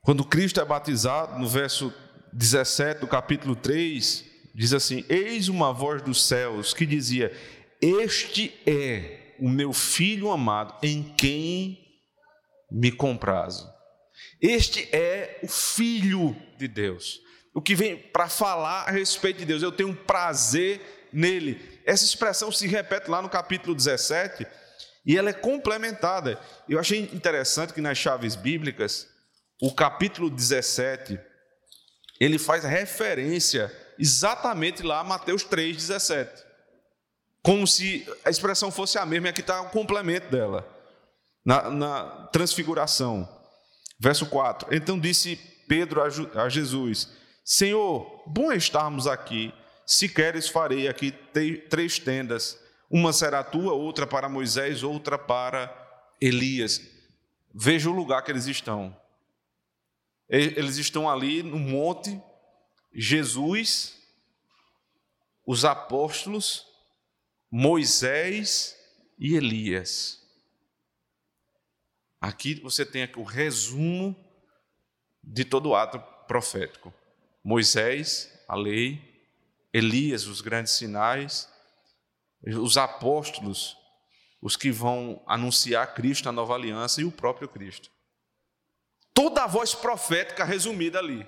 Quando Cristo é batizado, no verso 17 do capítulo 3, diz assim: Eis uma voz dos céus que dizia: Este é o meu filho amado, em quem me comprazo. Este é o filho de Deus. O que vem para falar a respeito de Deus, eu tenho prazer nele. Essa expressão se repete lá no capítulo 17 e ela é complementada. Eu achei interessante que nas chaves bíblicas, o capítulo 17, ele faz referência exatamente lá a Mateus 3,17 como se a expressão fosse a mesma, e aqui está o complemento dela, na, na, transfiguração. Verso 4: Então disse Pedro a, a Jesus: Senhor, bom é estarmos aqui, se queres, farei aqui três tendas, uma será tua, outra para Moisés, outra para Elias. Veja o lugar que eles estão. Eles estão ali no monte, Jesus, os apóstolos Moisés e Elias. Aqui você tem aqui o resumo de todo o ato profético. Moisés, a lei, Elias, os grandes sinais, os apóstolos, os que vão anunciar Cristo, a nova aliança e o próprio Cristo. Toda a voz profética resumida ali.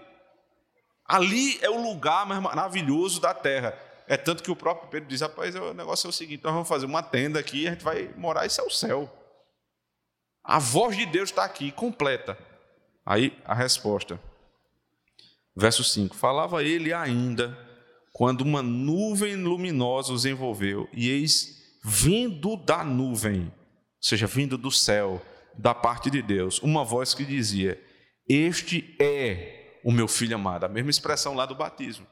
Ali é o lugar mais maravilhoso da terra. É tanto que o próprio Pedro diz: rapaz, o negócio é o seguinte, nós vamos fazer uma tenda aqui, a gente vai morar, isso é o céu. A voz de Deus está aqui, completa. Aí a resposta. Verso 5: Falava ele ainda, quando uma nuvem luminosa os envolveu, e eis vindo da nuvem, ou seja, vindo do céu, da parte de Deus, uma voz que dizia: Este é o meu filho amado. A mesma expressão lá do batismo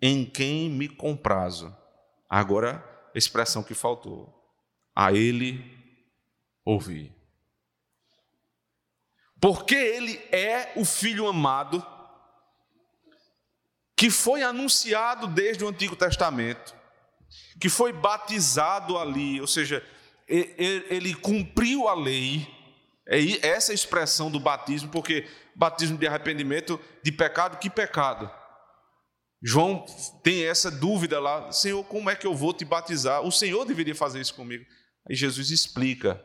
em quem me comprazo. Agora, a expressão que faltou. A ele ouvi. Porque ele é o filho amado que foi anunciado desde o Antigo Testamento, que foi batizado ali, ou seja, ele cumpriu a lei. É essa expressão do batismo, porque batismo de arrependimento de pecado, que pecado? João tem essa dúvida lá: Senhor, como é que eu vou te batizar? O Senhor deveria fazer isso comigo. Aí Jesus explica: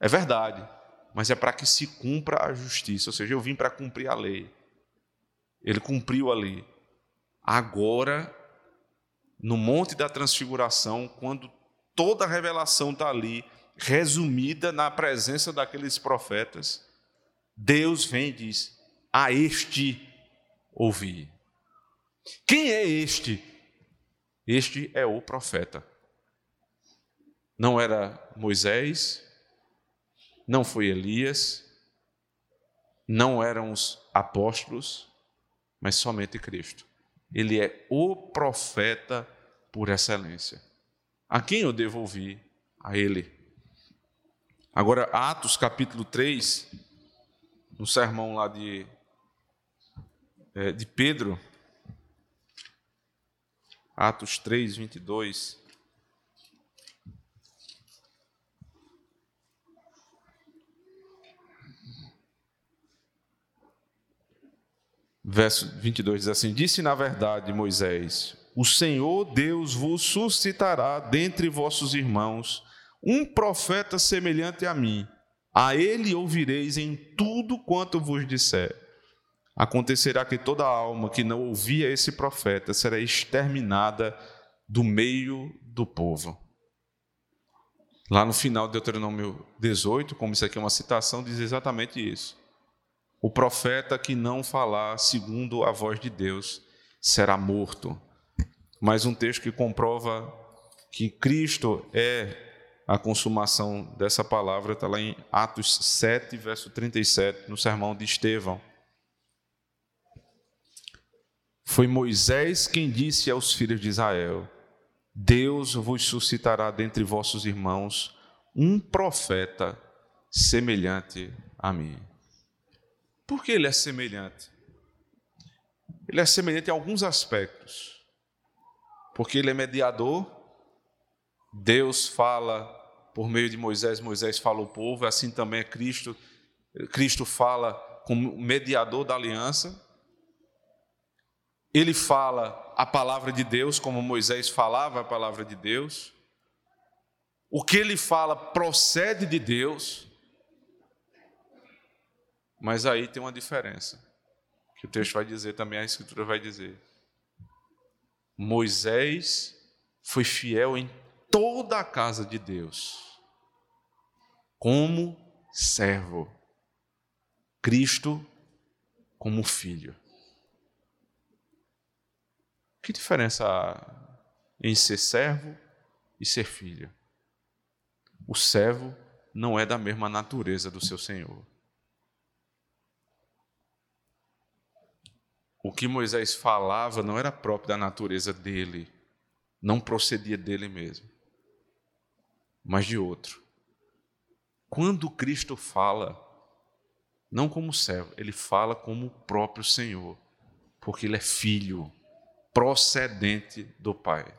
é verdade, mas é para que se cumpra a justiça. Ou seja, eu vim para cumprir a lei. Ele cumpriu a lei. Agora, no Monte da Transfiguração, quando toda a revelação está ali, resumida na presença daqueles profetas, Deus vem e diz: A este ouvir. Quem é este? Este é o profeta. Não era Moisés, não foi Elias, não eram os apóstolos, mas somente Cristo. Ele é o profeta por excelência. A quem eu devo ouvir? A Ele. Agora, Atos capítulo 3, no sermão lá de, é, de Pedro, Atos 3, 22. Verso 22 diz assim: Disse na verdade Moisés: O Senhor Deus vos suscitará dentre vossos irmãos um profeta semelhante a mim. A ele ouvireis em tudo quanto vos disser. Acontecerá que toda alma que não ouvia esse profeta será exterminada do meio do povo. Lá no final de Deuteronômio 18, como isso aqui é uma citação, diz exatamente isso. O profeta que não falar segundo a voz de Deus será morto. Mais um texto que comprova que Cristo é a consumação dessa palavra está lá em Atos 7, verso 37, no sermão de Estevão. Foi Moisés quem disse aos filhos de Israel: Deus vos suscitará dentre vossos irmãos um profeta semelhante a mim. Por que ele é semelhante? Ele é semelhante em alguns aspectos. Porque ele é mediador, Deus fala por meio de Moisés, Moisés fala ao povo, assim também é Cristo. Cristo fala como mediador da aliança. Ele fala a palavra de Deus, como Moisés falava a palavra de Deus. O que ele fala procede de Deus. Mas aí tem uma diferença, que o texto vai dizer também, a Escritura vai dizer. Moisés foi fiel em toda a casa de Deus, como servo, Cristo como filho. Que diferença há em ser servo e ser filho? O servo não é da mesma natureza do seu senhor. O que Moisés falava não era próprio da natureza dele, não procedia dele mesmo, mas de outro. Quando Cristo fala, não como servo, ele fala como o próprio Senhor, porque ele é filho, procedente do Pai.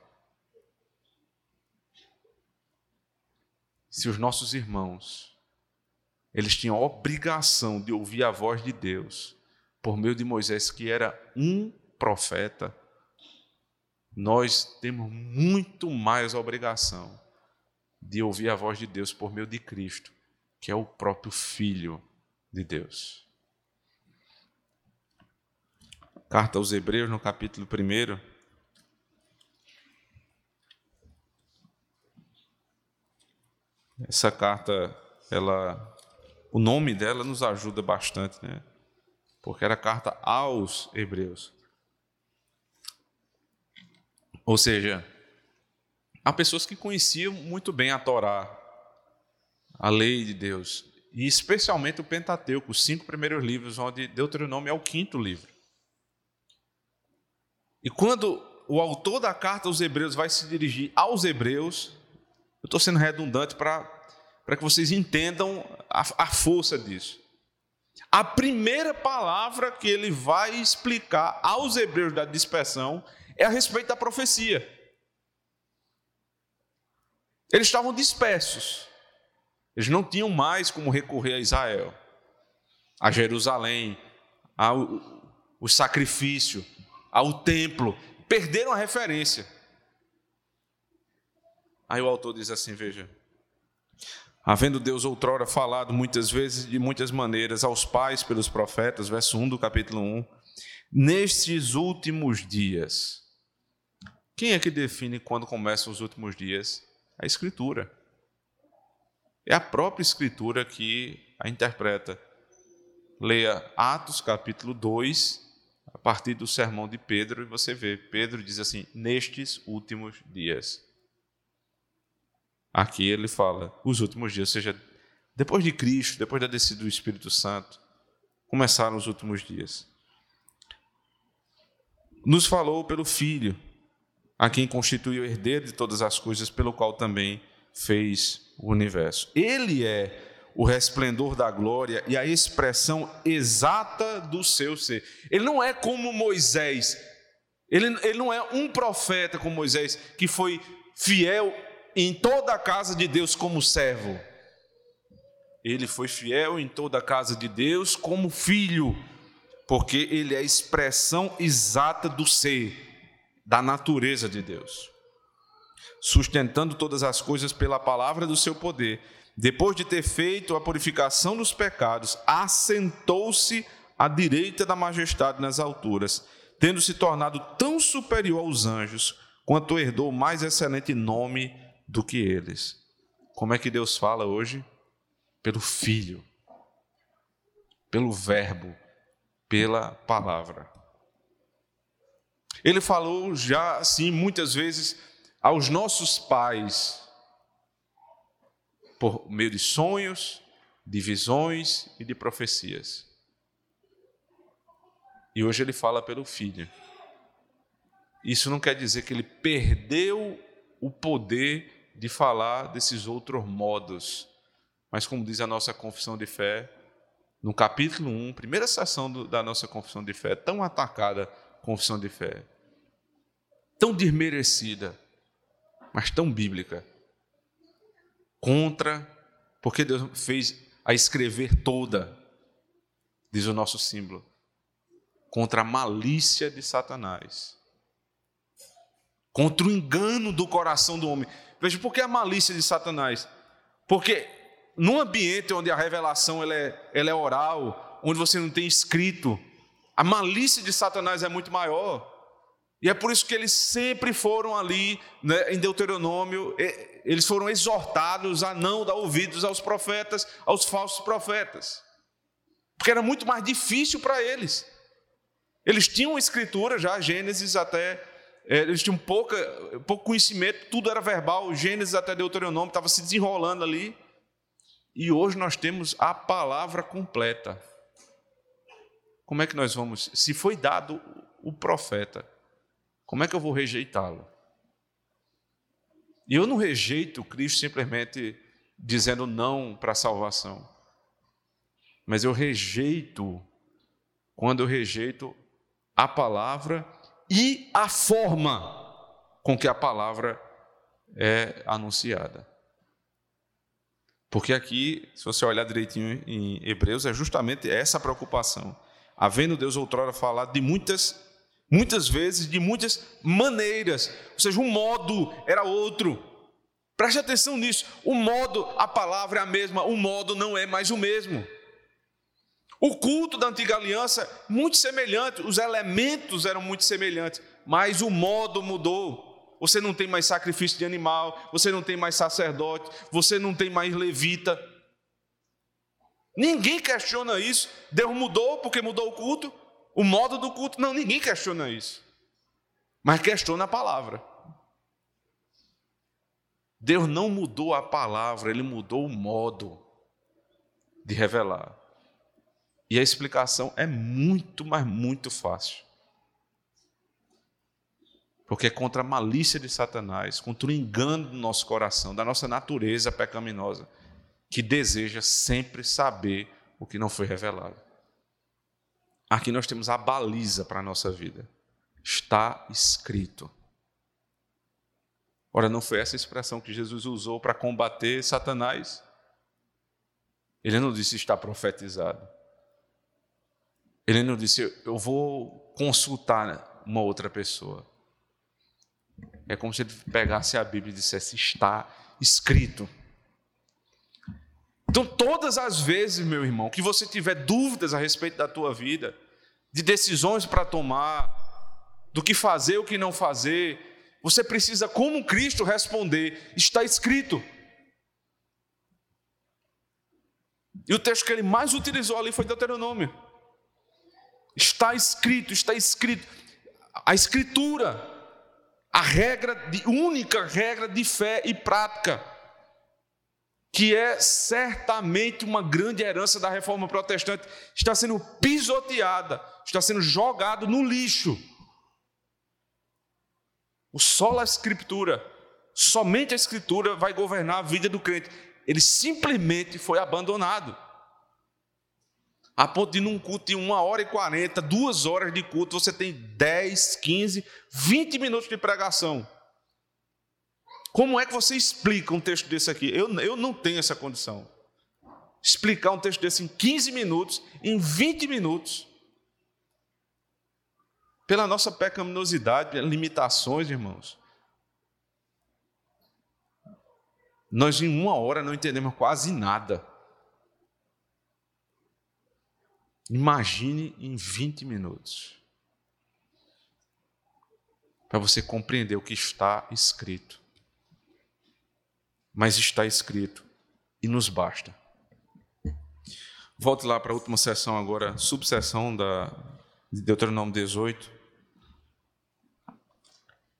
Se os nossos irmãos, eles tinham a obrigação de ouvir a voz de Deus, por meio de Moisés, que era um profeta, nós temos muito mais obrigação de ouvir a voz de Deus por meio de Cristo, que é o próprio Filho de Deus. Carta aos Hebreus, no capítulo 1. Essa carta, ela, o nome dela nos ajuda bastante, né? porque era carta aos hebreus. Ou seja, há pessoas que conheciam muito bem a Torá, a lei de Deus, e especialmente o Pentateuco, os cinco primeiros livros, onde Deuteronômio é o quinto livro. E quando o autor da carta aos Hebreus vai se dirigir aos Hebreus, eu estou sendo redundante para que vocês entendam a, a força disso. A primeira palavra que ele vai explicar aos hebreus da dispersão é a respeito da profecia. Eles estavam dispersos. Eles não tinham mais como recorrer a Israel, a Jerusalém, ao o sacrifício, ao templo. Perderam a referência. Aí o autor diz assim: veja, Havendo Deus outrora falado muitas vezes, de muitas maneiras, aos pais pelos profetas, verso 1 do capítulo 1, nestes últimos dias. Quem é que define quando começam os últimos dias? A Escritura. É a própria Escritura que a interpreta. Leia Atos capítulo 2, a partir do sermão de Pedro, e você vê, Pedro diz assim: nestes últimos dias. Aqui ele fala os últimos dias, ou seja, depois de Cristo, depois da descida do Espírito Santo, começaram os últimos dias. Nos falou pelo Filho, a quem constituiu herdeiro de todas as coisas, pelo qual também fez o universo. Ele é o resplendor da glória e a expressão exata do seu ser. Ele não é como Moisés, ele, ele não é um profeta como Moisés, que foi fiel em toda a casa de Deus como servo. Ele foi fiel em toda a casa de Deus como filho, porque ele é a expressão exata do ser, da natureza de Deus. Sustentando todas as coisas pela palavra do seu poder, depois de ter feito a purificação dos pecados, assentou-se à direita da majestade nas alturas, tendo se tornado tão superior aos anjos, quanto herdou mais excelente nome do que eles. Como é que Deus fala hoje? Pelo Filho, pelo Verbo, pela palavra. Ele falou já assim muitas vezes aos nossos pais, por meio de sonhos, de visões e de profecias. E hoje ele fala pelo Filho. Isso não quer dizer que ele perdeu o poder de falar desses outros modos. Mas, como diz a nossa confissão de fé, no capítulo 1, primeira sessão do, da nossa confissão de fé, tão atacada confissão de fé, tão desmerecida, mas tão bíblica contra, porque Deus fez a escrever toda, diz o nosso símbolo, contra a malícia de Satanás, contra o engano do coração do homem. Veja, por que a malícia de Satanás? Porque num ambiente onde a revelação ela é, ela é oral, onde você não tem escrito, a malícia de Satanás é muito maior. E é por isso que eles sempre foram ali, né, em Deuteronômio, eles foram exortados a não dar ouvidos aos profetas, aos falsos profetas. Porque era muito mais difícil para eles. Eles tinham escritura já, Gênesis até, é, eles tinham pouca, pouco conhecimento, tudo era verbal, Gênesis até Deuteronômio estava se desenrolando ali. E hoje nós temos a palavra completa. Como é que nós vamos? Se foi dado o profeta, como é que eu vou rejeitá-lo? E eu não rejeito Cristo simplesmente dizendo não para a salvação. Mas eu rejeito quando eu rejeito a palavra e a forma com que a palavra é anunciada. Porque aqui, se você olhar direitinho em Hebreus, é justamente essa preocupação. Havendo Deus outrora falado de muitas Muitas vezes, de muitas maneiras, ou seja, o modo era outro. Preste atenção nisso. O modo, a palavra é a mesma, o modo não é mais o mesmo. O culto da antiga aliança, muito semelhante, os elementos eram muito semelhantes, mas o modo mudou. Você não tem mais sacrifício de animal, você não tem mais sacerdote, você não tem mais levita. Ninguém questiona isso. Deus mudou porque mudou o culto. O modo do culto, não, ninguém questiona isso. Mas questiona a palavra. Deus não mudou a palavra, ele mudou o modo de revelar. E a explicação é muito, mas muito fácil. Porque é contra a malícia de Satanás, contra o engano do nosso coração, da nossa natureza pecaminosa, que deseja sempre saber o que não foi revelado. Aqui nós temos a baliza para a nossa vida. Está escrito. Ora, não foi essa expressão que Jesus usou para combater Satanás? Ele não disse está profetizado. Ele não disse eu vou consultar uma outra pessoa. É como se ele pegasse a Bíblia e dissesse está escrito. Então, todas as vezes, meu irmão, que você tiver dúvidas a respeito da tua vida, de decisões para tomar, do que fazer, o que não fazer, você precisa, como Cristo, responder: está escrito. E o texto que ele mais utilizou ali foi Deuteronômio. Está escrito, está escrito. A escritura, a regra, de, única regra de fé e prática. Que é certamente uma grande herança da reforma protestante, está sendo pisoteada, está sendo jogado no lixo. O solo a escritura, somente a escritura vai governar a vida do crente. Ele simplesmente foi abandonado. A ponto de num culto de uma hora e quarenta, duas horas de culto, você tem 10, 15, 20 minutos de pregação. Como é que você explica um texto desse aqui? Eu, eu não tenho essa condição. Explicar um texto desse em 15 minutos, em 20 minutos. Pela nossa pecaminosidade, limitações, irmãos. Nós em uma hora não entendemos quase nada. Imagine em 20 minutos. Para você compreender o que está escrito mas está escrito e nos basta. Volte lá para a última sessão agora, subseção da, de Deuteronômio 18.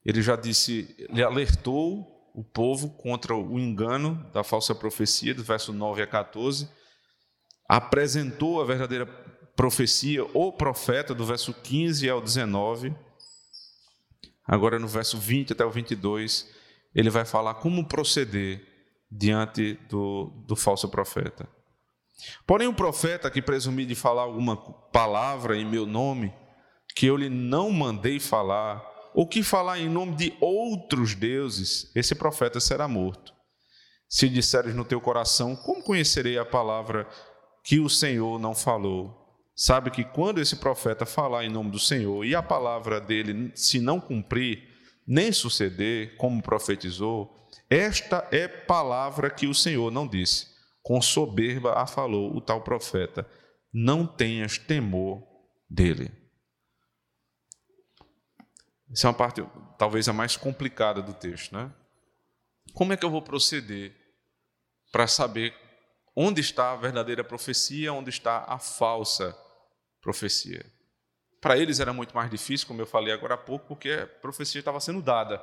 Ele já disse, ele alertou o povo contra o engano da falsa profecia, do verso 9 a 14, apresentou a verdadeira profecia, ou profeta, do verso 15 ao 19. Agora, no verso 20 até o 22, ele vai falar como proceder diante do, do falso profeta. Porém, o profeta que presumir de falar alguma palavra em meu nome, que eu lhe não mandei falar, ou que falar em nome de outros deuses, esse profeta será morto. Se disseres no teu coração, como conhecerei a palavra que o Senhor não falou? Sabe que quando esse profeta falar em nome do Senhor e a palavra dele se não cumprir, nem suceder como profetizou, esta é palavra que o Senhor não disse. Com soberba a falou o tal profeta: Não tenhas temor dele. Essa é uma parte, talvez a mais complicada do texto, né? Como é que eu vou proceder para saber onde está a verdadeira profecia, onde está a falsa profecia? Para eles era muito mais difícil, como eu falei agora há pouco, porque a profecia estava sendo dada.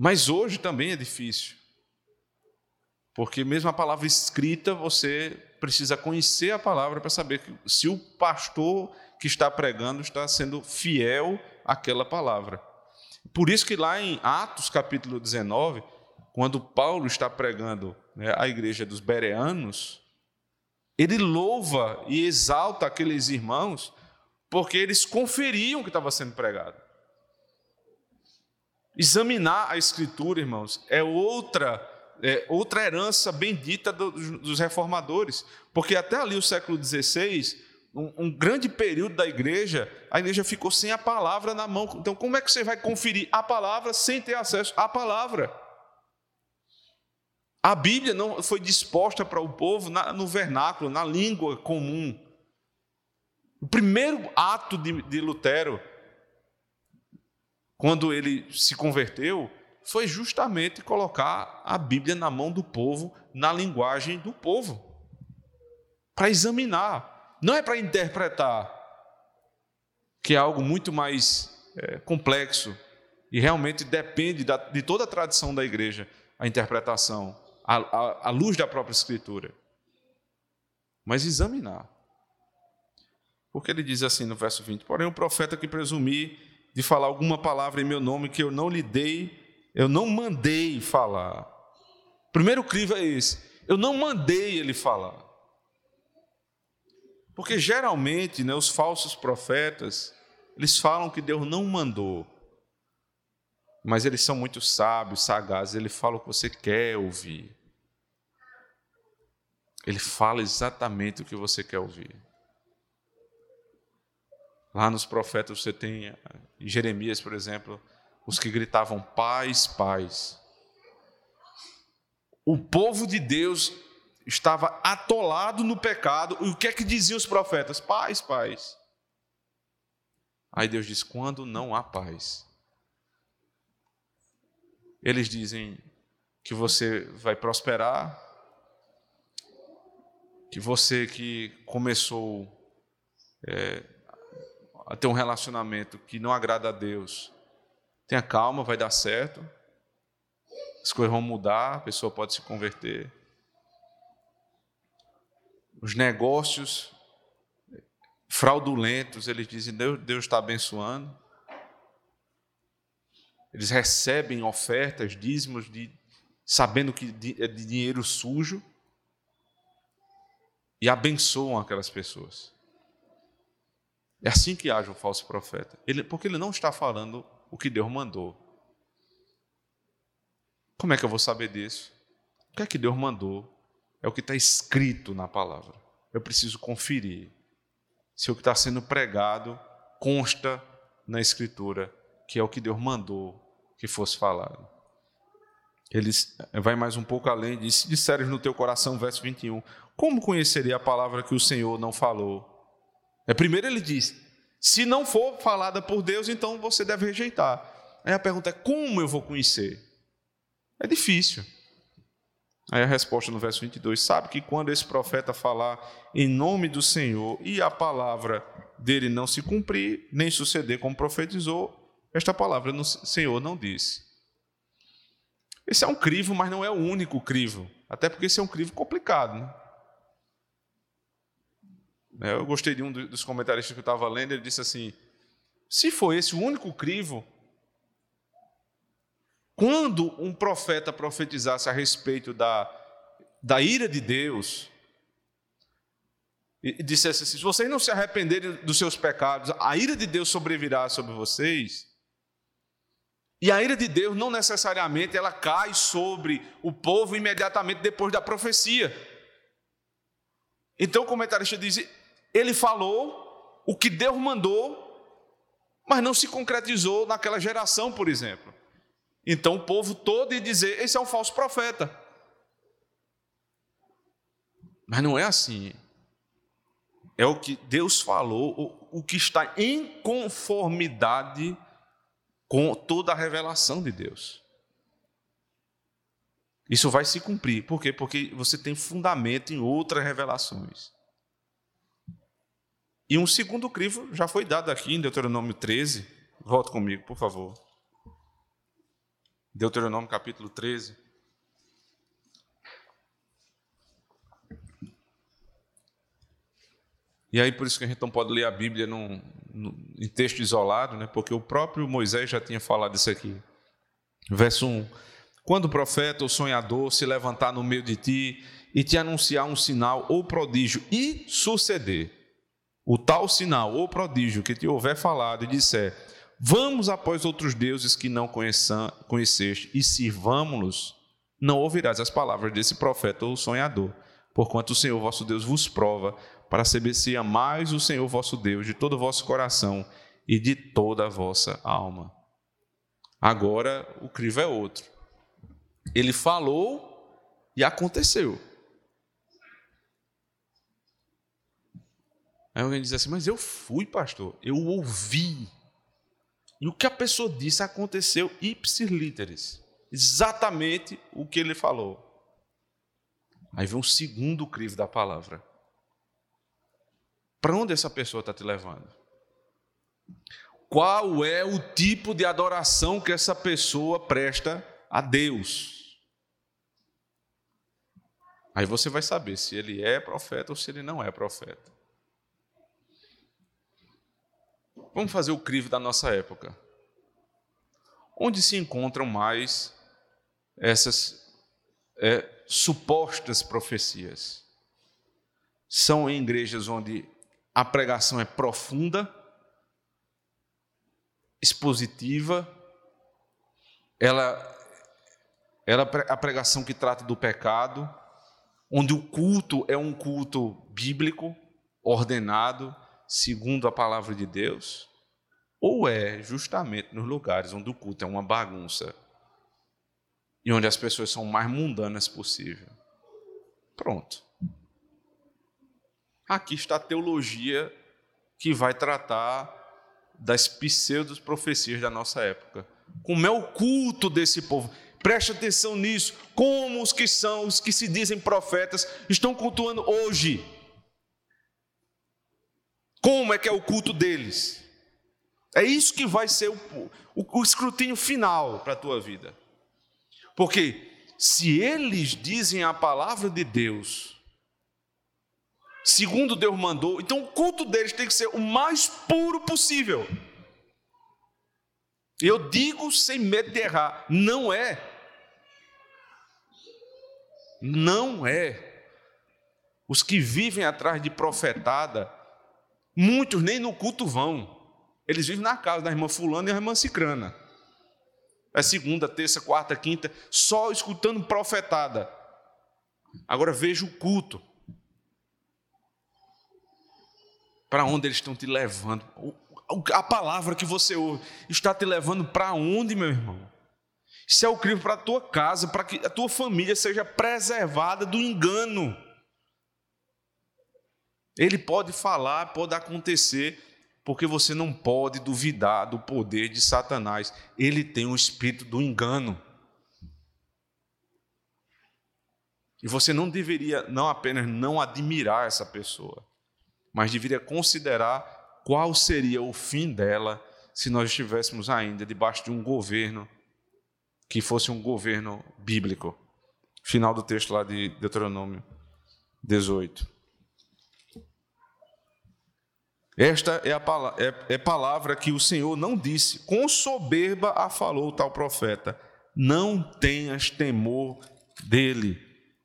Mas hoje também é difícil. Porque mesmo a palavra escrita, você precisa conhecer a palavra para saber se o pastor que está pregando está sendo fiel àquela palavra. Por isso que lá em Atos capítulo 19, quando Paulo está pregando né, a igreja dos Bereanos, ele louva e exalta aqueles irmãos porque eles conferiam o que estava sendo pregado. Examinar a Escritura, irmãos, é outra é, outra herança bendita dos reformadores, porque até ali o século XVI, um, um, grande período da igreja, a igreja ficou sem a palavra na mão. Então, como é que você vai conferir a palavra sem ter acesso à palavra? A Bíblia não foi disposta para o povo na, no vernáculo, na língua comum. O primeiro ato de, de Lutero quando ele se converteu, foi justamente colocar a Bíblia na mão do povo, na linguagem do povo, para examinar, não é para interpretar, que é algo muito mais é, complexo e realmente depende da, de toda a tradição da igreja, a interpretação, à luz da própria Escritura. Mas examinar. Porque ele diz assim no verso 20: Porém, o profeta que presumir de falar alguma palavra em meu nome que eu não lhe dei, eu não mandei falar. Primeiro crivo é esse. Eu não mandei ele falar. Porque geralmente, né, os falsos profetas, eles falam que Deus não mandou. Mas eles são muito sábios, sagazes, ele fala o que você quer ouvir. Ele fala exatamente o que você quer ouvir. Lá nos profetas você tem, em Jeremias, por exemplo, os que gritavam paz, paz. O povo de Deus estava atolado no pecado. E o que é que diziam os profetas? Paz, paz. Aí Deus diz: quando não há paz. Eles dizem que você vai prosperar, que você que começou é, a ter um relacionamento que não agrada a Deus, tenha calma, vai dar certo. as coisas vão mudar, a pessoa pode se converter. Os negócios fraudulentos, eles dizem, Deus, Deus está abençoando. Eles recebem ofertas, dízimos, de, sabendo que é de dinheiro sujo, e abençoam aquelas pessoas. É assim que age o falso profeta. Ele, porque ele não está falando o que Deus mandou. Como é que eu vou saber disso? O que é que Deus mandou? É o que está escrito na palavra. Eu preciso conferir se o que está sendo pregado consta na Escritura, que é o que Deus mandou que fosse falado. Ele vai mais um pouco além, diz: disseres no teu coração, verso 21, como conheceria a palavra que o Senhor não falou? É, primeiro ele diz: se não for falada por Deus, então você deve rejeitar. Aí a pergunta é: como eu vou conhecer? É difícil. Aí a resposta no verso 22: sabe que quando esse profeta falar em nome do Senhor e a palavra dele não se cumprir, nem suceder como profetizou, esta palavra do Senhor não disse. Esse é um crivo, mas não é o único crivo, até porque esse é um crivo complicado. Né? Né, eu gostei de um dos comentaristas que eu estava lendo, ele disse assim: se for esse o único crivo, quando um profeta profetizasse a respeito da, da ira de Deus, e dissesse assim: se vocês não se arrependerem dos seus pecados, a ira de Deus sobrevirá sobre vocês. E a ira de Deus não necessariamente ela cai sobre o povo imediatamente depois da profecia. Então o comentarista diz: ele falou o que Deus mandou, mas não se concretizou naquela geração, por exemplo. Então o povo todo ia dizer: esse é um falso profeta. Mas não é assim. É o que Deus falou, o que está em conformidade com toda a revelação de Deus. Isso vai se cumprir. Por quê? Porque você tem fundamento em outras revelações. E um segundo crivo já foi dado aqui em Deuteronômio 13. Volta comigo, por favor. Deuteronômio capítulo 13. E aí, por isso que a gente não pode ler a Bíblia num, num, em texto isolado, né? porque o próprio Moisés já tinha falado isso aqui. Verso 1: Quando o profeta ou sonhador se levantar no meio de ti e te anunciar um sinal ou prodígio e suceder, o tal sinal ou prodígio que te houver falado e disser: Vamos após outros deuses que não conheceste e sirvamos-los, não ouvirás as palavras desse profeta ou sonhador, porquanto o Senhor vosso Deus vos prova para saber se amais o Senhor vosso Deus de todo o vosso coração e de toda a vossa alma. Agora o crivo é outro. Ele falou e aconteceu. Aí alguém diz assim: Mas eu fui, pastor, eu ouvi. E o que a pessoa disse aconteceu ipsis literis. Exatamente o que ele falou. Aí vem um segundo crivo da palavra. Para onde essa pessoa está te levando? Qual é o tipo de adoração que essa pessoa presta a Deus? Aí você vai saber se ele é profeta ou se ele não é profeta. Vamos fazer o crivo da nossa época. Onde se encontram mais essas é, supostas profecias? São em igrejas onde a pregação é profunda, expositiva, ela, ela a pregação que trata do pecado, onde o culto é um culto bíblico, ordenado, segundo a palavra de Deus, ou é justamente nos lugares onde o culto é uma bagunça e onde as pessoas são mais mundanas possível. Pronto. Aqui está a teologia que vai tratar das pseudos profecias da nossa época. Como é o culto desse povo? Preste atenção nisso. Como os que são, os que se dizem profetas, estão cultuando hoje. Como é que é o culto deles? É isso que vai ser o, o, o escrutínio final para a tua vida. Porque se eles dizem a palavra de Deus, segundo Deus mandou, então o culto deles tem que ser o mais puro possível. Eu digo sem medo de errar, não é. Não é. Os que vivem atrás de profetada, muitos nem no culto vão. Eles vivem na casa da irmã Fulana e da irmã Cicrana. É segunda, terça, quarta, quinta, só escutando profetada. Agora veja o culto. Para onde eles estão te levando? A palavra que você ouve está te levando para onde, meu irmão? Isso é o crime para a tua casa, para que a tua família seja preservada do engano. Ele pode falar, pode acontecer, porque você não pode duvidar do poder de Satanás. Ele tem o espírito do engano. E você não deveria não apenas não admirar essa pessoa, mas deveria considerar qual seria o fim dela se nós estivéssemos ainda debaixo de um governo que fosse um governo bíblico. Final do texto lá de Deuteronômio 18. Esta é a palavra, é, é palavra que o Senhor não disse, com soberba a falou tal profeta: não tenhas temor dele.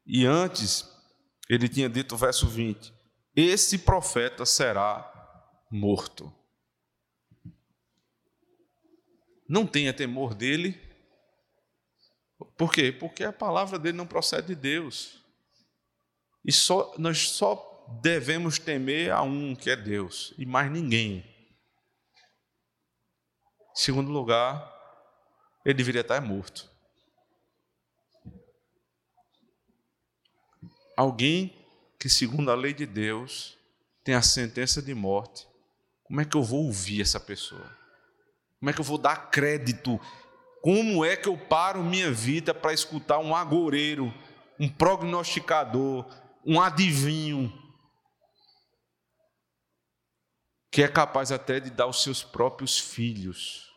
E antes, ele tinha dito, verso 20: esse profeta será morto. Não tenha temor dele. Por quê? Porque a palavra dele não procede de Deus. E só, nós só devemos temer a um que é Deus e mais ninguém. Em segundo lugar, ele deveria estar morto. Alguém que, segundo a lei de Deus, tem a sentença de morte, como é que eu vou ouvir essa pessoa? Como é que eu vou dar crédito? Como é que eu paro minha vida para escutar um agoureiro, um prognosticador, um adivinho, que é capaz até de dar os seus próprios filhos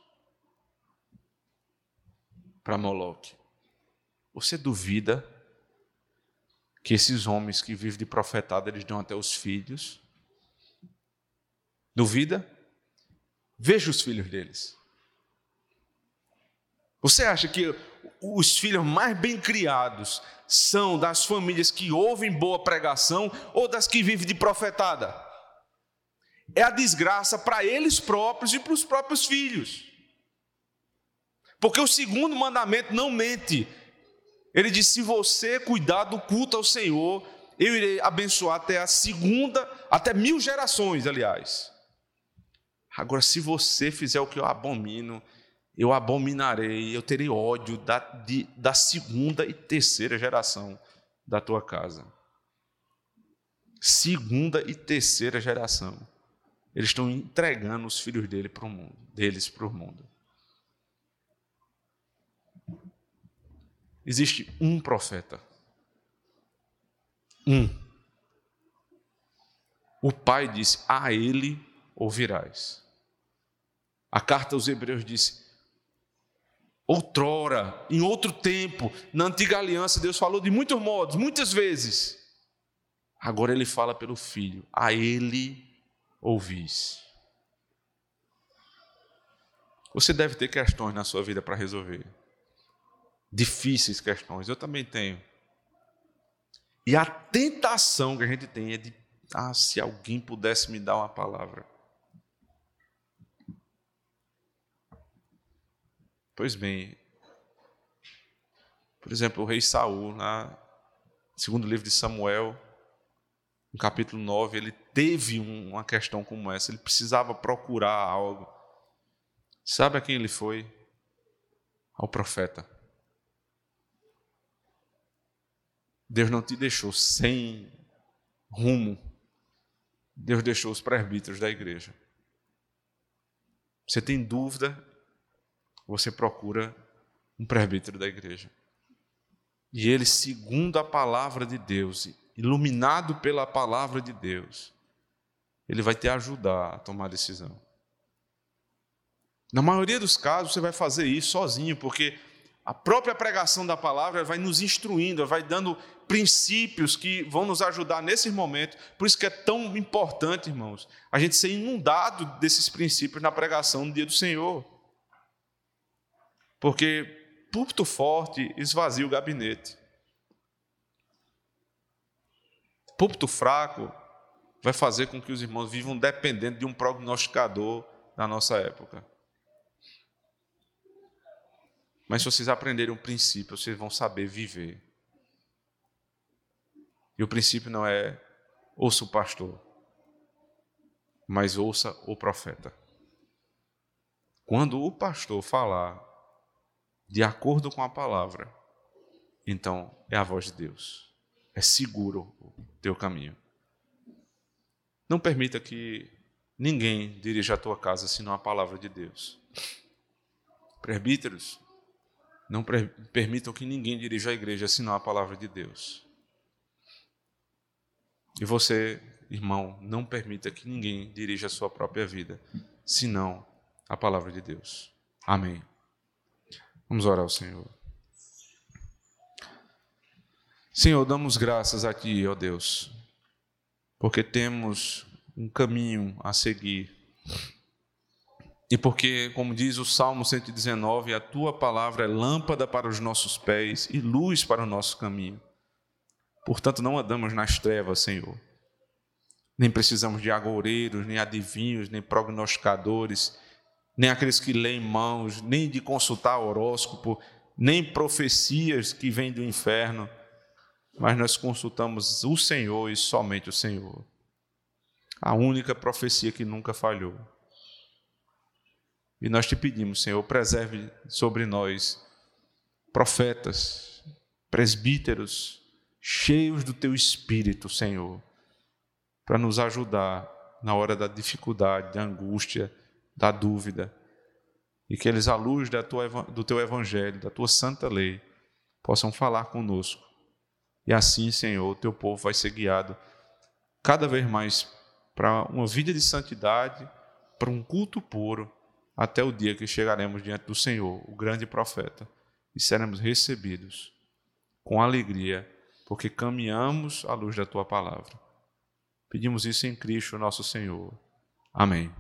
para Moloque. Você duvida que esses homens que vivem de profetada, eles dão até os filhos? Duvida? Veja os filhos deles. Você acha que os filhos mais bem criados são das famílias que ouvem boa pregação ou das que vivem de profetada? É a desgraça para eles próprios e para os próprios filhos. Porque o segundo mandamento não mente. Ele diz: se você cuidar do culto ao Senhor, eu irei abençoar até a segunda, até mil gerações, aliás. Agora, se você fizer o que eu abomino, eu abominarei, eu terei ódio da, de, da segunda e terceira geração da tua casa. Segunda e terceira geração. Eles estão entregando os filhos dele para o mundo, deles para o mundo. Existe um profeta. Um. O pai disse: A ele ouvirás. A carta aos Hebreus disse: Outrora, em outro tempo, na antiga aliança, Deus falou de muitos modos, muitas vezes. Agora ele fala pelo filho: A ele ouvis. Você deve ter questões na sua vida para resolver. Difíceis questões, eu também tenho. E a tentação que a gente tem é de, ah, se alguém pudesse me dar uma palavra. Pois bem, por exemplo, o rei Saul, na segundo livro de Samuel, no capítulo 9, ele teve uma questão como essa, ele precisava procurar algo. Sabe a quem ele foi? Ao profeta. Deus não te deixou sem rumo. Deus deixou os presbíteros da igreja. Você tem dúvida? Você procura um presbítero da igreja. E ele, segundo a palavra de Deus, iluminado pela palavra de Deus, ele vai te ajudar a tomar decisão. Na maioria dos casos, você vai fazer isso sozinho, porque a própria pregação da palavra vai nos instruindo, vai dando princípios que vão nos ajudar nesses momentos. Por isso que é tão importante, irmãos, a gente ser inundado desses princípios na pregação no dia do Senhor. Porque púlpito forte esvazia o gabinete. Púlpito fraco vai fazer com que os irmãos vivam dependendo de um prognosticador na nossa época. Mas se vocês aprenderem um princípio, vocês vão saber viver. E o princípio não é ouça o pastor, mas ouça o profeta. Quando o pastor falar de acordo com a palavra, então é a voz de Deus. É seguro teu caminho. Não permita que ninguém dirija a tua casa senão a palavra de Deus. Presbíteros, não permitam que ninguém dirija a igreja senão a palavra de Deus. E você, irmão, não permita que ninguém dirija a sua própria vida senão a palavra de Deus. Amém. Vamos orar ao Senhor. Senhor, damos graças a Ti, ó Deus, porque temos um caminho a seguir e porque, como diz o Salmo 119, a tua palavra é lâmpada para os nossos pés e luz para o nosso caminho. Portanto, não andamos nas trevas, Senhor. Nem precisamos de agoureiros, nem adivinhos, nem prognosticadores, nem aqueles que leem mãos, nem de consultar horóscopo, nem profecias que vêm do inferno, mas nós consultamos o Senhor e somente o Senhor. A única profecia que nunca falhou. E nós te pedimos, Senhor, preserve sobre nós profetas, presbíteros, cheios do teu espírito, Senhor, para nos ajudar na hora da dificuldade, da angústia, da dúvida. E que eles, à luz tua, do teu evangelho, da tua santa lei, possam falar conosco. E assim, Senhor, o teu povo vai ser guiado cada vez mais para uma vida de santidade, para um culto puro até o dia que chegaremos diante do Senhor, o grande profeta, e seremos recebidos com alegria, porque caminhamos à luz da tua palavra. Pedimos isso em Cristo, nosso Senhor. Amém.